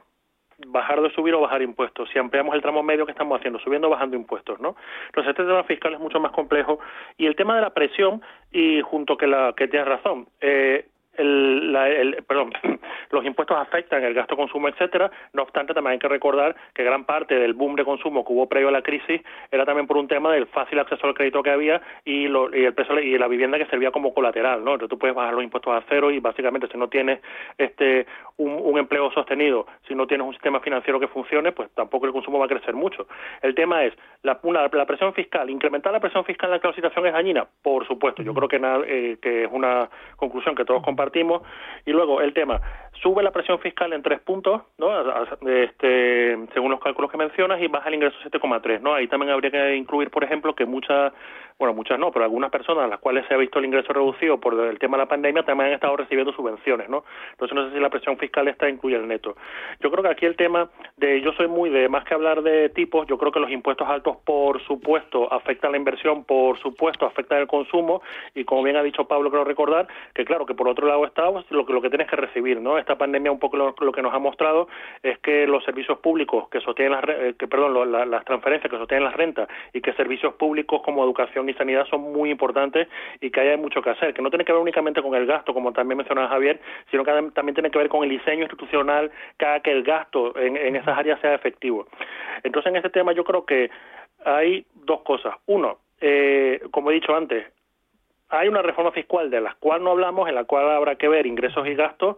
bajar de subir o bajar impuestos. Si ampliamos el tramo medio que estamos haciendo, subiendo o bajando impuestos, ¿no? Entonces este tema fiscal es mucho más complejo y el tema de la presión y junto que la que tienes razón, eh, el, el, perdón, los impuestos afectan el gasto consumo, etcétera. No obstante, también hay que recordar que gran parte del boom de consumo que hubo previo a la crisis era también por un tema del fácil acceso al crédito que había y, lo, y el peso y la vivienda que servía como colateral, ¿no? Entonces tú puedes bajar los impuestos a cero y básicamente si no tienes este un, un empleo sostenido, si no tienes un sistema financiero que funcione, pues tampoco el consumo va a crecer mucho. El tema es la, una, la presión fiscal, incrementar la presión fiscal en la actual situación es dañina, por supuesto. Yo creo que, eh, que es una conclusión que todos compartimos compartimos. Y luego el tema, sube la presión fiscal en tres puntos, ¿no? Este, según los cálculos que mencionas, y baja el ingreso 7,3, ¿no? Ahí también habría que incluir, por ejemplo, que muchas, bueno, muchas no, pero algunas personas a las cuales se ha visto el ingreso reducido por el tema de la pandemia también han estado recibiendo subvenciones, ¿no? Entonces no sé si la presión fiscal está incluye el neto. Yo creo que aquí el tema de, yo soy muy de, más que hablar de tipos, yo creo que los impuestos altos, por supuesto, afectan la inversión, por supuesto, afectan el consumo, y como bien ha dicho Pablo, creo recordar, que claro, que por otro lado está lo que, lo que tienes que recibir, ¿no? Esta pandemia un poco lo, que nos ha mostrado es que los servicios públicos que sostienen las, eh, que, perdón, las transferencias que sostienen las rentas y que servicios públicos como educación y sanidad son muy importantes y que hay mucho que hacer, que no tiene que ver únicamente con el gasto, como también mencionaba Javier, sino que también tiene que ver con el diseño institucional que haga que el gasto en, en esas áreas sea efectivo. Entonces, en este tema yo creo que hay dos cosas. Uno, eh, como he dicho antes, hay una reforma fiscal de la cual no hablamos, en la cual habrá que ver ingresos y gastos.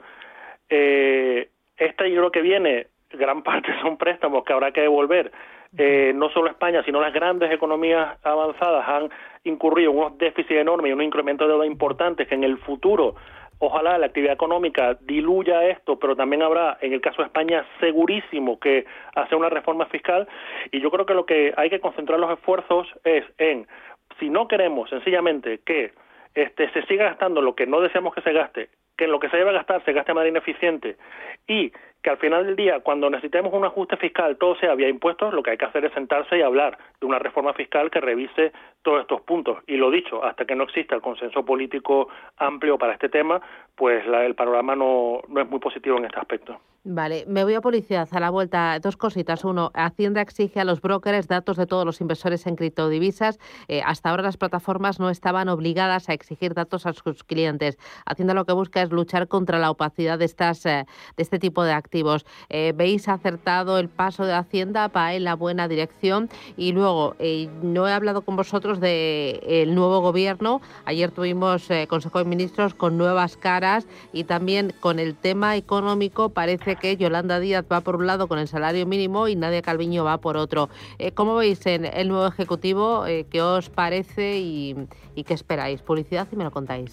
Eh, yo creo que viene, gran parte son préstamos que habrá que devolver. Eh, no solo España, sino las grandes economías avanzadas han incurrido en unos déficits enormes y un incremento de deuda importante que en el futuro ojalá la actividad económica diluya esto, pero también habrá, en el caso de España, segurísimo que hace una reforma fiscal. Y yo creo que lo que hay que concentrar los esfuerzos es en, si no queremos sencillamente que este, se siga gastando lo que no deseamos que se gaste, que en lo que se debe gastar se gaste de manera ineficiente. Y que al final del día, cuando necesitemos un ajuste fiscal, todo sea vía impuestos, lo que hay que hacer es sentarse y hablar de una reforma fiscal que revise todos estos puntos. Y lo dicho, hasta que no exista el consenso político amplio para este tema, pues el panorama no, no es muy positivo en este aspecto. Vale, me voy a publicidad. A la vuelta, dos cositas. Uno, Hacienda exige a los brokers datos de todos los inversores en criptodivisas. Eh, hasta ahora las plataformas no estaban obligadas a exigir datos a sus clientes. Hacienda lo que busca es luchar contra la opacidad de, estas, eh, de este tipo de activos. Eh, ¿Veis acertado el paso de Hacienda? para en la buena dirección. Y luego, no he hablado con vosotros del el nuevo gobierno. Ayer tuvimos Consejo de Ministros con nuevas caras y también con el tema económico parece que Yolanda Díaz va por un lado con el salario mínimo y Nadia Calviño va por otro. Eh, ¿Cómo veis en el nuevo Ejecutivo? Eh, ¿Qué os parece y, y qué esperáis? Publicidad y me lo contáis.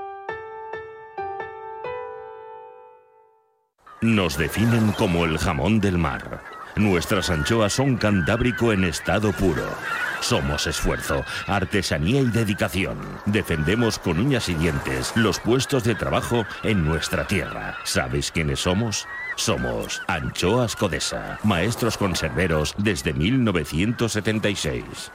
Nos definen como el jamón del mar. Nuestras anchoas son cantábrico en estado puro. Somos esfuerzo, artesanía y dedicación. Defendemos con uñas y dientes los puestos de trabajo en nuestra tierra. ¿Sabéis quiénes somos? Somos Anchoas Codesa, maestros conserveros desde 1976.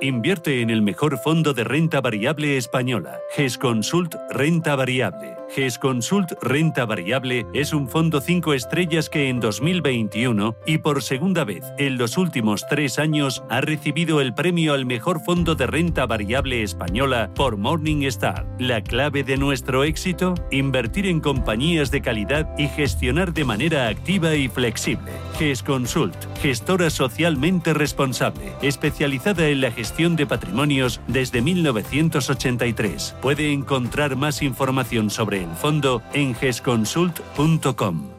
Invierte en el mejor fondo de renta variable española, GESConsult Renta Variable. GESConsult Renta Variable es un fondo 5 estrellas que en 2021 y por segunda vez en los últimos tres años ha recibido el premio al mejor fondo de renta variable española por Morningstar. La clave de nuestro éxito, invertir en compañías de calidad y gestionar de manera activa y flexible. GESConsult, gestora socialmente responsable, especializada en la gestión de patrimonios desde 1983. Puede encontrar más información sobre el fondo en gesconsult.com.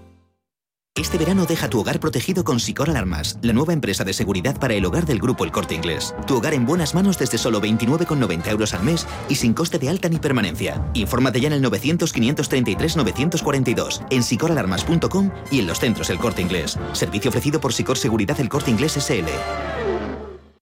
Este verano deja tu hogar protegido con Sicor Alarmas, la nueva empresa de seguridad para el hogar del grupo El Corte Inglés. Tu hogar en buenas manos desde solo 29,90 euros al mes y sin coste de alta ni permanencia. Infórmate ya en el 900-533-942, en sicoralarmas.com y en los centros El Corte Inglés. Servicio ofrecido por Sicor Seguridad El Corte Inglés SL.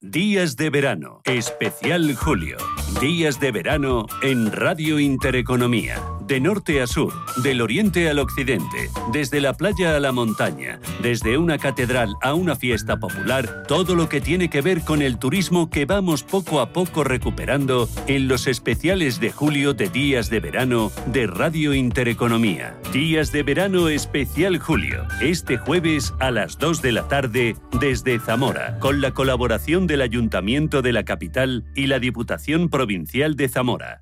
Días de verano, especial julio. Días de verano en Radio Intereconomía. De norte a sur, del oriente al occidente, desde la playa a la montaña, desde una catedral a una fiesta popular, todo lo que tiene que ver con el turismo que vamos poco a poco recuperando en los especiales de julio de Días de Verano de Radio Intereconomía. Días de Verano especial julio, este jueves a las 2 de la tarde desde Zamora, con la colaboración del Ayuntamiento de la capital y la Diputación Provincial de Zamora.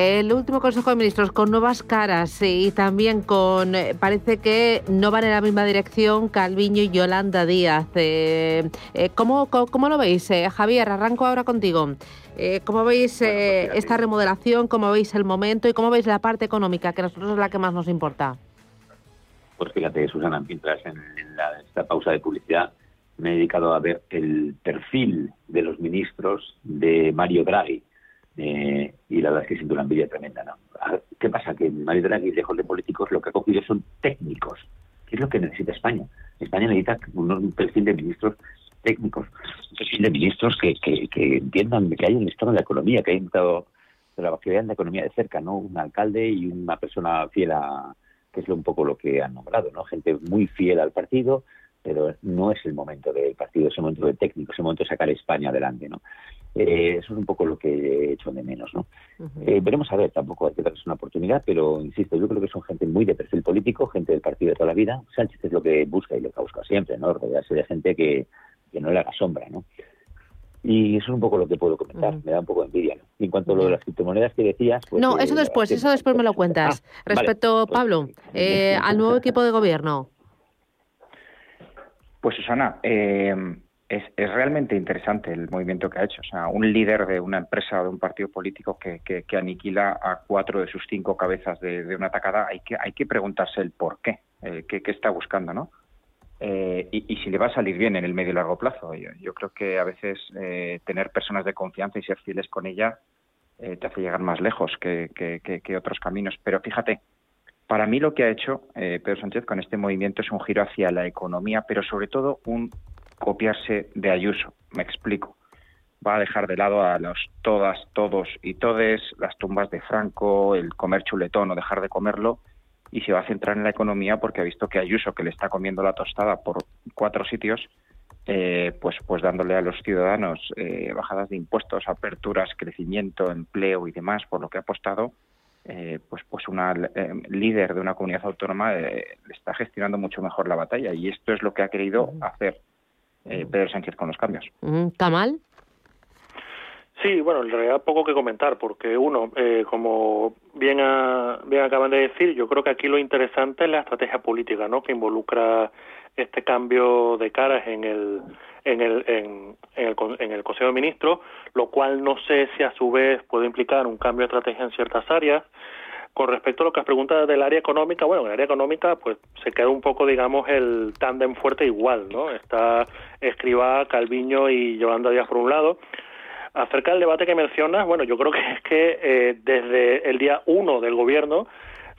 El último Consejo de Ministros con nuevas caras y también con, eh, parece que no van en la misma dirección Calviño y Yolanda Díaz. Eh, eh, ¿cómo, cómo, lo veis, Javier? Arranco ahora contigo. ¿Cómo veis pues esta remodelación? ¿Cómo veis el momento? ¿Y cómo veis la parte económica, que a nosotros es la que más nos importa? Pues fíjate, Susana, mientras en, esta pausa de publicidad me he dedicado a ver el perfil de los ministros de Mario Draghi eh, y la verdad es que siento una envidia tremenda. ¿no? ¿Qué pasa? Que Mario Draghi, lejos de políticos, lo que ha cogido son técnicos. ¿Qué es lo que necesita España? España necesita un, perfil de ministros técnicos, un perfil de ministros que, que, entiendan que hay un estado de la economía, que hayan estado la en la economía de cerca, ¿no? Un alcalde y una persona fiel a, que es un poco lo que han nombrado, ¿no? Gente muy fiel al partido, pero no es el momento del partido, es el momento del técnico, es el momento de sacar a España adelante, ¿no? Eh, eso es un poco lo que he hecho de menos, ¿no? Eh, veremos a ver, tampoco hay que darles una oportunidad, pero insisto, yo creo que son gente muy de perfil político, gente del partido de toda la vida. Sánchez es lo que busca y lo que busca siempre, ¿no? Rodearse de gente que, no le haga sombra, ¿no? Y eso es un poco lo que puedo comentar, me da un poco de envidia. ¿no? Y en cuanto a lo de las criptomonedas que decías... Pues, no, eso después, eso después me lo cuentas. Ah, Respecto, pues, Pablo, eh, al nuevo equipo de gobierno. Pues Susana, eh, es, es, realmente interesante el movimiento que ha hecho. O sea, un líder de una empresa o de un partido político que, que, aniquila a cuatro de sus cinco cabezas de, una atacada, hay que, hay que preguntarse el por qué, eh, qué, está buscando, ¿no? Eh, y, si le va a salir bien en el medio y largo plazo. Yo, creo que a veces eh, tener personas de confianza y ser fieles con ella te hace llegar más lejos que, que, otros caminos. Pero fíjate, para mí lo que ha hecho Pedro Sánchez con este movimiento es un giro hacia la economía, pero sobre todo un copiarse de Ayuso. Me explico. Va a dejar de lado a los todas, todos y todes, las tumbas de Franco, el comer chuletón o dejar de comerlo, y se va a centrar en la economía porque ha visto que Ayuso, que le está comiendo la tostada por cuatro sitios, eh, pues, pues dándole a los ciudadanos eh, bajadas de impuestos, aperturas, crecimiento, empleo y demás, por lo que ha apostado, eh, pues, pues una líder de una comunidad autónoma está gestionando mucho mejor la batalla y esto es lo que ha querido hacer Pedro Sánchez con los cambios. ¿Tamal? Sí, bueno, en realidad poco que comentar, porque uno, como bien, bien acaban de decir, yo creo que aquí lo interesante es la estrategia política, ¿no? Que involucra este cambio de caras en el en el, en, el, en el Consejo de Ministros, lo cual no sé si a su vez puede implicar un cambio de estrategia en ciertas áreas. Con respecto a lo que has preguntado del área económica, bueno, en el área económica pues se queda un poco, digamos, el tándem fuerte igual, ¿no? Está Escribá, Calviño y Yolanda Díaz por un lado. Acerca del debate que mencionas, bueno, yo creo que es que eh, desde el día uno del gobierno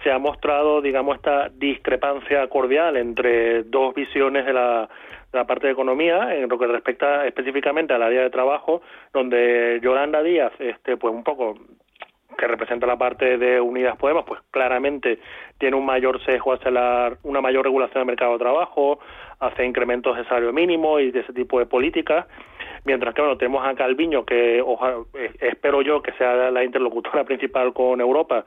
se ha mostrado, digamos, esta discrepancia cordial entre dos visiones de la, de la parte de economía en lo que respecta específicamente al área de trabajo, donde Yolanda Díaz, este, pues un poco que representa la parte de Unidas Podemos, pues claramente tiene un mayor sesgo hacia la, una mayor regulación del mercado de trabajo, hace incrementos de salario mínimo y de ese tipo de políticas, mientras que bueno, tenemos a Calviño, que eh, espero yo que sea la interlocutora principal con Europa,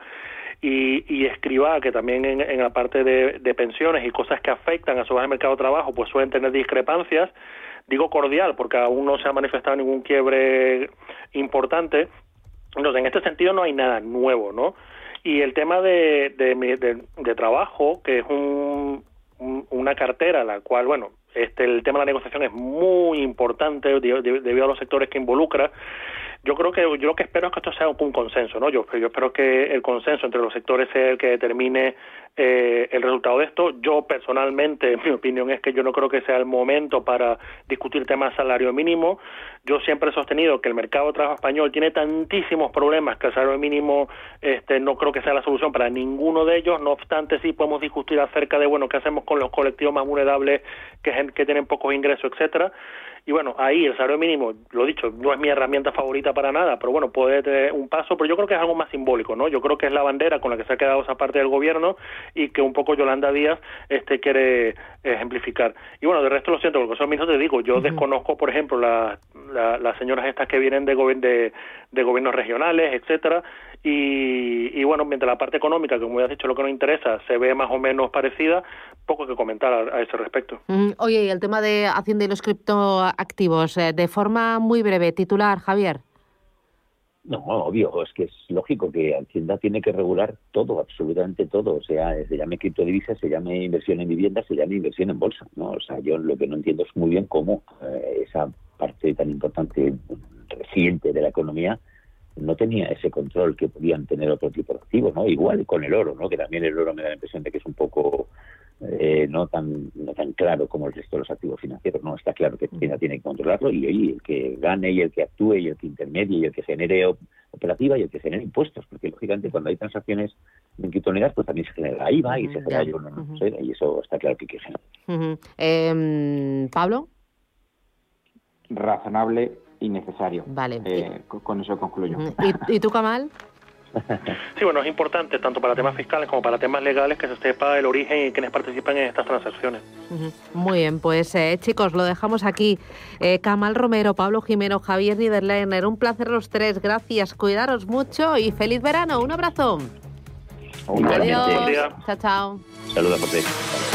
y, y Escribá, que también en, la parte de, pensiones y cosas que afectan a su base mercado de trabajo, pues suelen tener discrepancias. Digo cordial, porque aún no se ha manifestado ningún quiebre importante. Entonces, en este sentido no hay nada nuevo, ¿no? Y el tema de, de, trabajo, que es un, una cartera, la cual, bueno, este, el tema de la negociación es muy importante debido a los sectores que involucra yo creo que yo lo que espero es que esto sea un, consenso, ¿no? Yo, yo espero que el consenso entre los sectores sea el que determine eh, el resultado de esto. Yo personalmente, mi opinión es que yo no creo que sea el momento para discutir temas salario mínimo. Yo siempre he sostenido que el mercado de trabajo español tiene tantísimos problemas que el salario mínimo este, no creo que sea la solución para ninguno de ellos. No obstante, sí podemos discutir acerca de, bueno, qué hacemos con los colectivos más vulnerables que, que tienen pocos ingresos, etcétera. Y bueno, ahí el salario mínimo, lo dicho, no es mi herramienta favorita para nada, pero bueno, puede tener un paso, pero yo creo que es algo más simbólico, ¿no? Yo creo que es la bandera con la que se ha quedado esa parte del gobierno y que un poco Yolanda Díaz este quiere ejemplificar. Y bueno, de resto lo siento, porque eso mismo te digo, yo desconozco, por ejemplo, las señoras estas que vienen de, de, de gobiernos regionales, etcétera, y, bueno, mientras la parte económica, como ya has dicho, lo que nos interesa, se ve más o menos parecida, poco que comentar a, ese respecto. Mm, oye, y el tema de Hacienda y los criptoactivos, eh, de forma muy breve, titular, Javier. No, obvio, es que es lógico que Hacienda tiene que regular todo, absolutamente todo. O sea, se llame criptodivisas, se llame inversión en vivienda, se llame inversión en bolsa. ¿no? O sea, yo lo que no entiendo es muy bien cómo eh, esa parte tan importante, reciente de la economía, no tenía ese control que podían tener otro tipo de activos, ¿no? Igual con el oro, ¿no? Que también el oro me da la impresión de que es un poco eh, no tan no tan claro como el resto de los activos financieros, ¿no? Está claro que China tiene que controlarlo y oye, el que gane y el que actúe y el que intermedie y el que genere operativa y el que genere impuestos, porque lógicamente cuando hay transacciones en criptomonedas pues también se genera IVA y se genera yo no, sé, y eso está claro que hay que generar. Em, Pablo razonable innecesario. Vale. Eh, con eso concluyo. ¿Y, tú, Kamal? Sí, bueno, es importante tanto para temas fiscales como para temas legales que se sepa el origen y quienes participan en estas transacciones. Muy bien, pues eh, chicos, lo dejamos aquí. Eh, Kamal Romero, Pablo Jimeno, Javier Niederleiner, un placer los tres. Gracias, cuidaros mucho y feliz verano. Un abrazo. Adiós. Chao, chao. Saludos.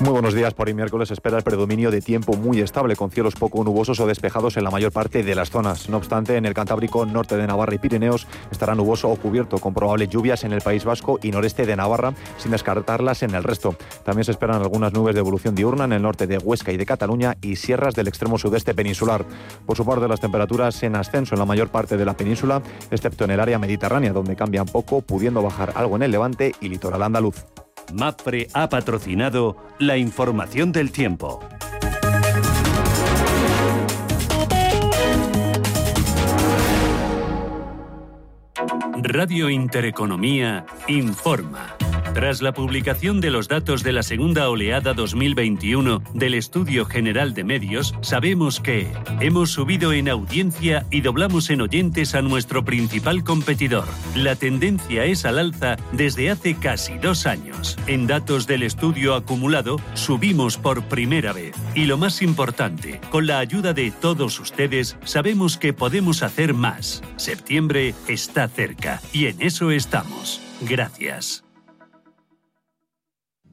Muy buenos días. Por hoy miércoles espera el predominio de tiempo muy estable, con cielos poco nubosos o despejados en la mayor parte de las zonas. No obstante, en el Cantábrico, norte de Navarra y Pirineos estará nuboso o cubierto, con probables lluvias en el País Vasco y noreste de Navarra, sin descartarlas en el resto. También se esperan algunas nubes de evolución diurna en el norte de Huesca y de Cataluña y sierras del extremo sudeste peninsular. Por su parte, las temperaturas en ascenso en la mayor parte de la península, excepto en el área mediterránea, donde cambian poco, pudiendo bajar algo en el levante y litoral andaluz. MAPRE ha patrocinado la información del tiempo. Radio Intereconomía informa. Tras la publicación de los datos de la segunda oleada 2021 del Estudio General de Medios, sabemos que hemos subido en audiencia y doblamos en oyentes a nuestro principal competidor. La tendencia es al alza desde hace casi dos años. En datos del estudio acumulado, subimos por primera vez. Y lo más importante, con la ayuda de todos ustedes, sabemos que podemos hacer más. Septiembre está cerca y en eso estamos. Gracias.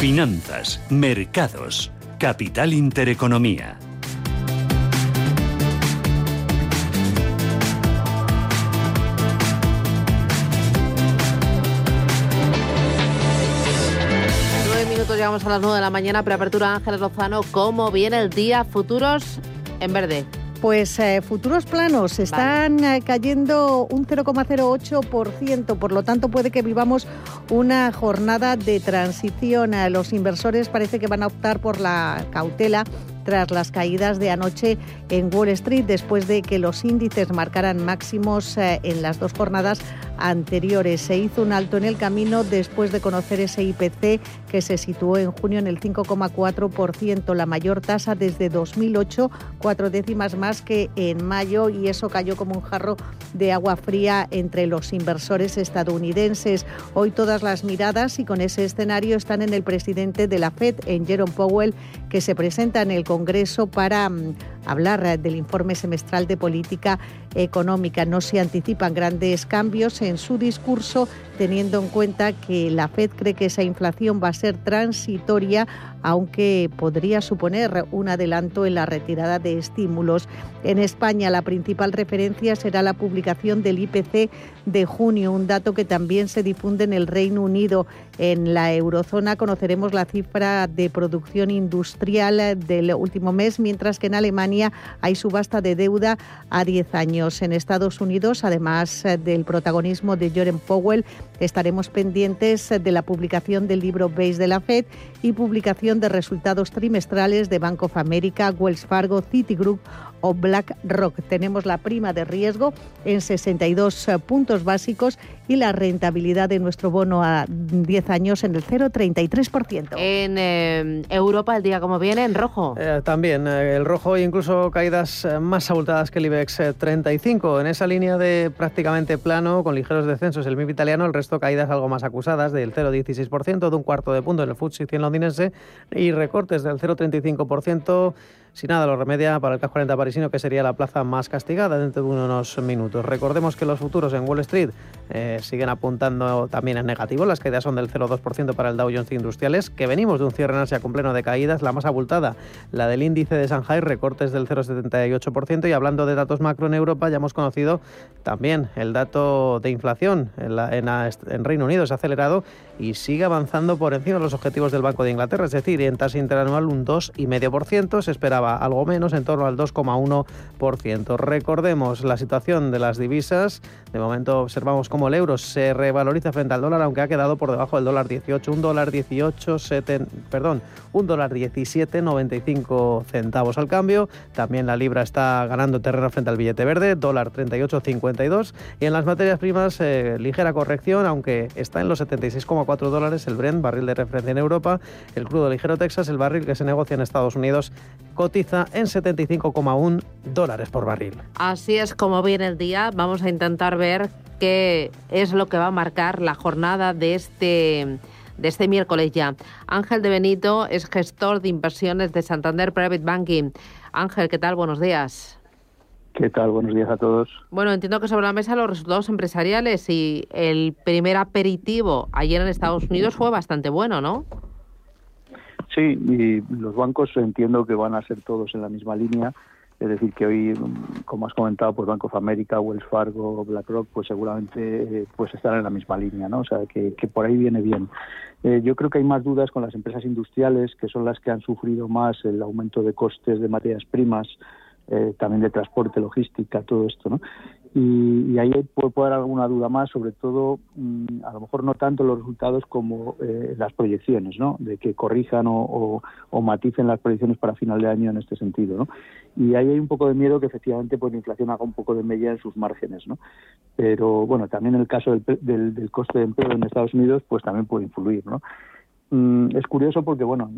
Finanzas, mercados, capital intereconomía. Nueve minutos, llegamos a las nueve de la mañana. Preapertura Ángeles Lozano. ¿Cómo viene el día? Futuros en verde. Pues eh, futuros planos. Están eh, cayendo un 0,08%, por lo tanto puede que vivamos una jornada de transición. Eh, los inversores parece que van a optar por la cautela tras las caídas de anoche en Wall Street, después de que los índices marcaran máximos en las dos jornadas anteriores. Se hizo un alto en el camino después de conocer ese IPC que se situó en junio en el 5,4%, la mayor tasa desde 2008, cuatro décimas más que en mayo y eso cayó como un jarro de agua fría entre los inversores estadounidenses. Hoy todas las miradas y con ese escenario están en el presidente de la Fed, en Jerome Powell, que se presenta en el Congreso para mm, hablar del informe semestral de política económica. No se anticipan grandes cambios en su discurso, teniendo en cuenta que la Fed cree que esa inflación va a ser transitoria, aunque podría suponer un adelanto en la retirada de estímulos. En España, la principal referencia será la publicación del IPC de junio, un dato que también se difunde en el Reino Unido. En la eurozona conoceremos la cifra de producción industrial del último mes, mientras que en Alemania hay subasta de deuda a 10 años. En Estados Unidos, además del protagonismo de Jerome Powell, estaremos pendientes de la publicación del libro Base de la Fed y publicación de resultados trimestrales de Bank of America, Wells Fargo, Citigroup o BlackRock. Tenemos la prima de riesgo en 62 puntos básicos y la rentabilidad de nuestro bono a 10 años en el 0,33%. En eh, Europa el día como viene en rojo. Eh, también eh, el rojo e incluso caídas más abultadas que el IBEX 35. En esa línea de prácticamente plano con ligeros descensos el MIB italiano, el resto caídas algo más acusadas del 0,16%, de un cuarto de punto en el FTSE 100 londinense y recortes del 0,35% si nada lo remedia para el CAC 40 parisino, que sería la plaza más castigada dentro de unos minutos. Recordemos que los futuros en Wall Street eh, siguen apuntando también en negativo. Las caídas son del 0,2% para el Dow Jones Industriales, que venimos de un cierre en Asia con pleno de caídas. La más abultada, la del índice de Shanghai, recortes del 0,78%. Y hablando de datos macro en Europa, ya hemos conocido también el dato de inflación en, en Reino Unido. Se ha acelerado y sigue avanzando por encima de los objetivos del Banco de Inglaterra, es decir, en tasa interanual un 2,5%. Se espera algo menos, en torno al 2,1%. Recordemos la situación de las divisas. De momento observamos cómo el euro se revaloriza frente al dólar, aunque ha quedado por debajo del dólar 18, un dólar 18, perdón, un dólar 17, 95 centavos al cambio. También la libra está ganando terreno frente al billete verde, dólar 38,52. Y en las materias primas, eh, ligera corrección, aunque está en los 76,4 dólares el Brent, barril de referencia en Europa, el crudo ligero Texas, el barril que se negocia en Estados Unidos cotiza en 75,1 dólares por barril. Así es como viene el día. Vamos a intentar ver qué es lo que va a marcar la jornada de este de este miércoles ya. Ángel de Benito es gestor de inversiones de Santander Private Banking. Ángel, ¿qué tal? Buenos días. ¿Qué tal? Buenos días a todos. Bueno, entiendo que sobre la mesa los resultados empresariales y el primer aperitivo ayer en Estados Unidos fue bastante bueno, ¿no? Sí, y los bancos entiendo que van a ser todos en la misma línea. Es decir, que hoy, como has comentado, pues Bank of America, Wells Fargo, BlackRock, pues seguramente eh, pues están en la misma línea, ¿no? O sea, que, por ahí viene bien. Eh, yo creo que hay más dudas con las empresas industriales, que son las que han sufrido más el aumento de costes de materias primas, eh, también de transporte, logística, todo esto, ¿no? Y, ahí puede, haber alguna duda más, sobre todo, mm, a lo mejor no tanto los resultados como eh, las proyecciones, ¿no? De que corrijan o, maticen las proyecciones para final de año en este sentido, ¿no? Y ahí hay un poco de miedo que efectivamente pues la inflación haga un poco de media en sus márgenes, ¿no? Pero bueno, también en el caso del, del, del coste de empleo en Estados Unidos, pues también puede influir, ¿no? Mm, es curioso porque, bueno,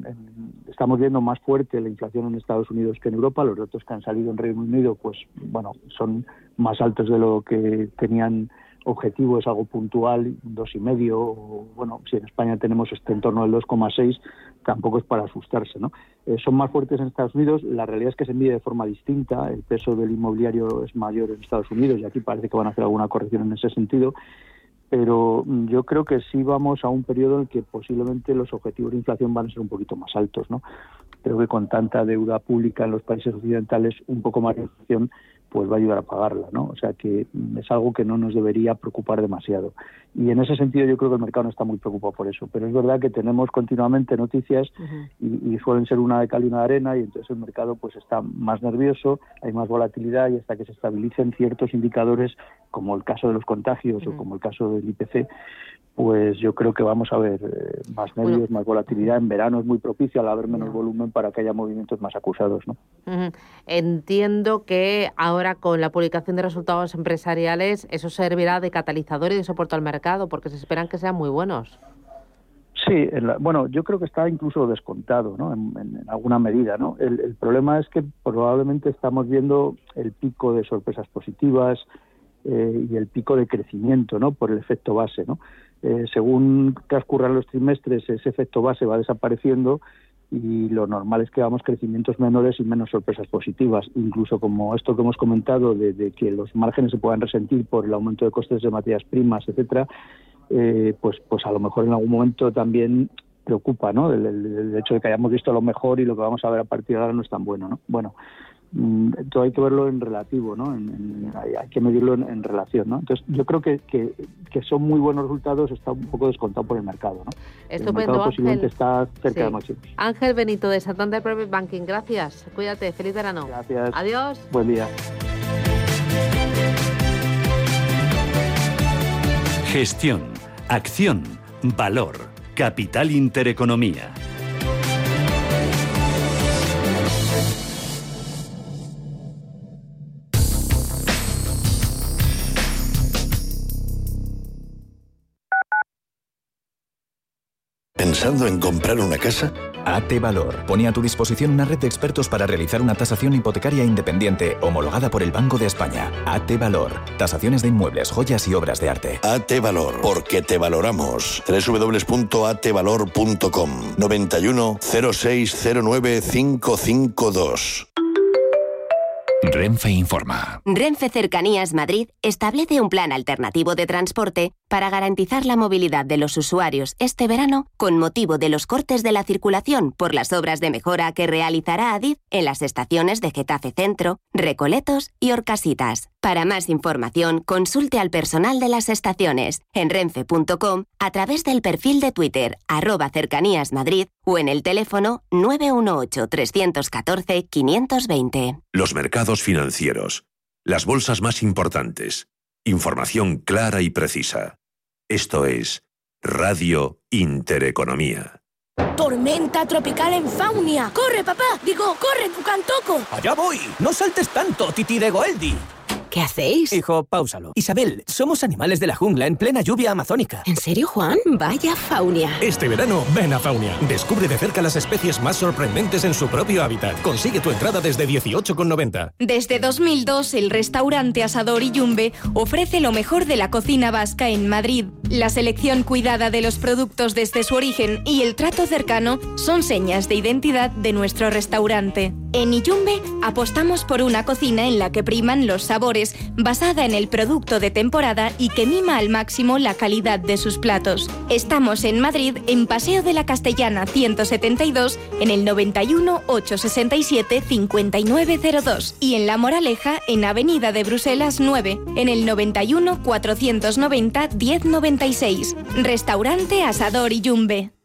estamos viendo más fuerte la inflación en Estados Unidos que en Europa. Los datos que han salido en Reino Unido, pues, bueno, son más altos de lo que tenían objetivo, es algo puntual, dos y medio. O, bueno, si en España tenemos este entorno del 2,6, tampoco es para asustarse, ¿no? Eh, son más fuertes en Estados Unidos. La realidad es que se mide de forma distinta. El peso del inmobiliario es mayor en Estados Unidos y aquí parece que van a hacer alguna corrección en ese sentido pero mm, yo creo que sí vamos a un periodo en que posiblemente los objetivos de inflación van a ser un poquito más altos, ¿no? Creo que con tanta deuda pública en los países occidentales, un poco más de inflación pues va a ayudar a pagarla, ¿no? O sea que es algo que no nos debería preocupar demasiado. Y en ese sentido yo creo que el mercado no está muy preocupado por eso. Pero es verdad que tenemos continuamente noticias y, suelen ser una de cal y una de arena y entonces el mercado pues está más nervioso, hay más volatilidad y hasta que se estabilicen ciertos indicadores como el caso de los contagios o como el caso del IPC, pues yo creo que vamos a ver eh, más nervios, más volatilidad. En verano es muy propicio al haber menos volumen para que haya movimientos más acusados. ¿no? Entiendo que ahora con la publicación de resultados empresariales eso servirá de catalizador y de soporte al mercado porque se esperan que sean muy buenos. Sí, bueno, yo creo que está incluso descontado, ¿no? En, alguna medida, ¿no? El, el, problema es que probablemente estamos viendo el pico de sorpresas positivas eh, y el pico de crecimiento, ¿no? Por el efecto base, ¿no? Eh, según transcurran los trimestres, ese efecto base va desapareciendo y lo normal es que hagamos crecimientos menores y menos sorpresas positivas. Incluso como esto que hemos comentado de, que los márgenes se puedan resentir por el aumento de costes de materias primas, etcétera, eh, pues, pues a lo mejor en algún momento también preocupa, ¿no? El, hecho de que hayamos visto lo mejor y lo que vamos a ver a partir de ahora no es tan bueno, ¿no? Bueno, todo hay que verlo en relativo, ¿no? hay, que medirlo en, relación, ¿no? Entonces, yo creo que, que, son muy buenos resultados, está un poco descontado por el mercado, ¿no? Estupendo, el posiblemente está cerca de máximo. Ángel Benito de Santander Private Banking, gracias. Cuídate, feliz verano. Gracias. Adiós. Buen día. Gestión, acción, valor, capital intereconomía. ¿Pensando en comprar una casa? AT Valor pone a tu disposición una red de expertos para realizar una tasación hipotecaria independiente homologada por el Banco de España. AT Valor. Tasaciones de inmuebles, joyas y obras de arte. AT Valor. Porque te valoramos. www.atvalor.com 91 0609 552 Renfe informa. Renfe Cercanías Madrid establece un plan alternativo de transporte para garantizar la movilidad de los usuarios este verano con motivo de los cortes de la circulación por las obras de mejora que realizará Adif en las estaciones de Getafe Centro, Recoletos y Orcasitas. Para más información, consulte al personal de las estaciones en renfe.com a través del perfil de Twitter arroba cercanías Madrid o en el teléfono 918-314-520. Los mercados financieros. Las bolsas más importantes. Información clara y precisa. Esto es Radio Intereconomía. Tormenta tropical en Faunia. ¡Corre, papá! Digo, corre, Tucantoco. Allá voy. No saltes tanto, Titi de Goeldi. ¿Qué hacéis? Hijo, páusalo. Isabel, somos animales de la jungla en plena lluvia amazónica. ¿En serio, Juan? Vaya faunia. Este verano, ven a Faunia. Descubre de cerca las especies más sorprendentes en su propio hábitat. Consigue tu entrada desde 18,90. Desde 2002, el restaurante Asador y Yumbe ofrece lo mejor de la cocina vasca en Madrid. La selección cuidada de los productos desde su origen y el trato cercano son señas de identidad de nuestro restaurante. En Iyumbe apostamos por una cocina en la que priman los basada en el producto de temporada y que mima al máximo la calidad de sus platos. Estamos en Madrid, en Paseo de la Castellana 172, en el 91 867 5902 y en La Moraleja, en Avenida de Bruselas 9, en el 91 490 1096. Restaurante Asador y Yumbe.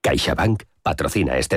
CaixaBank patrocina este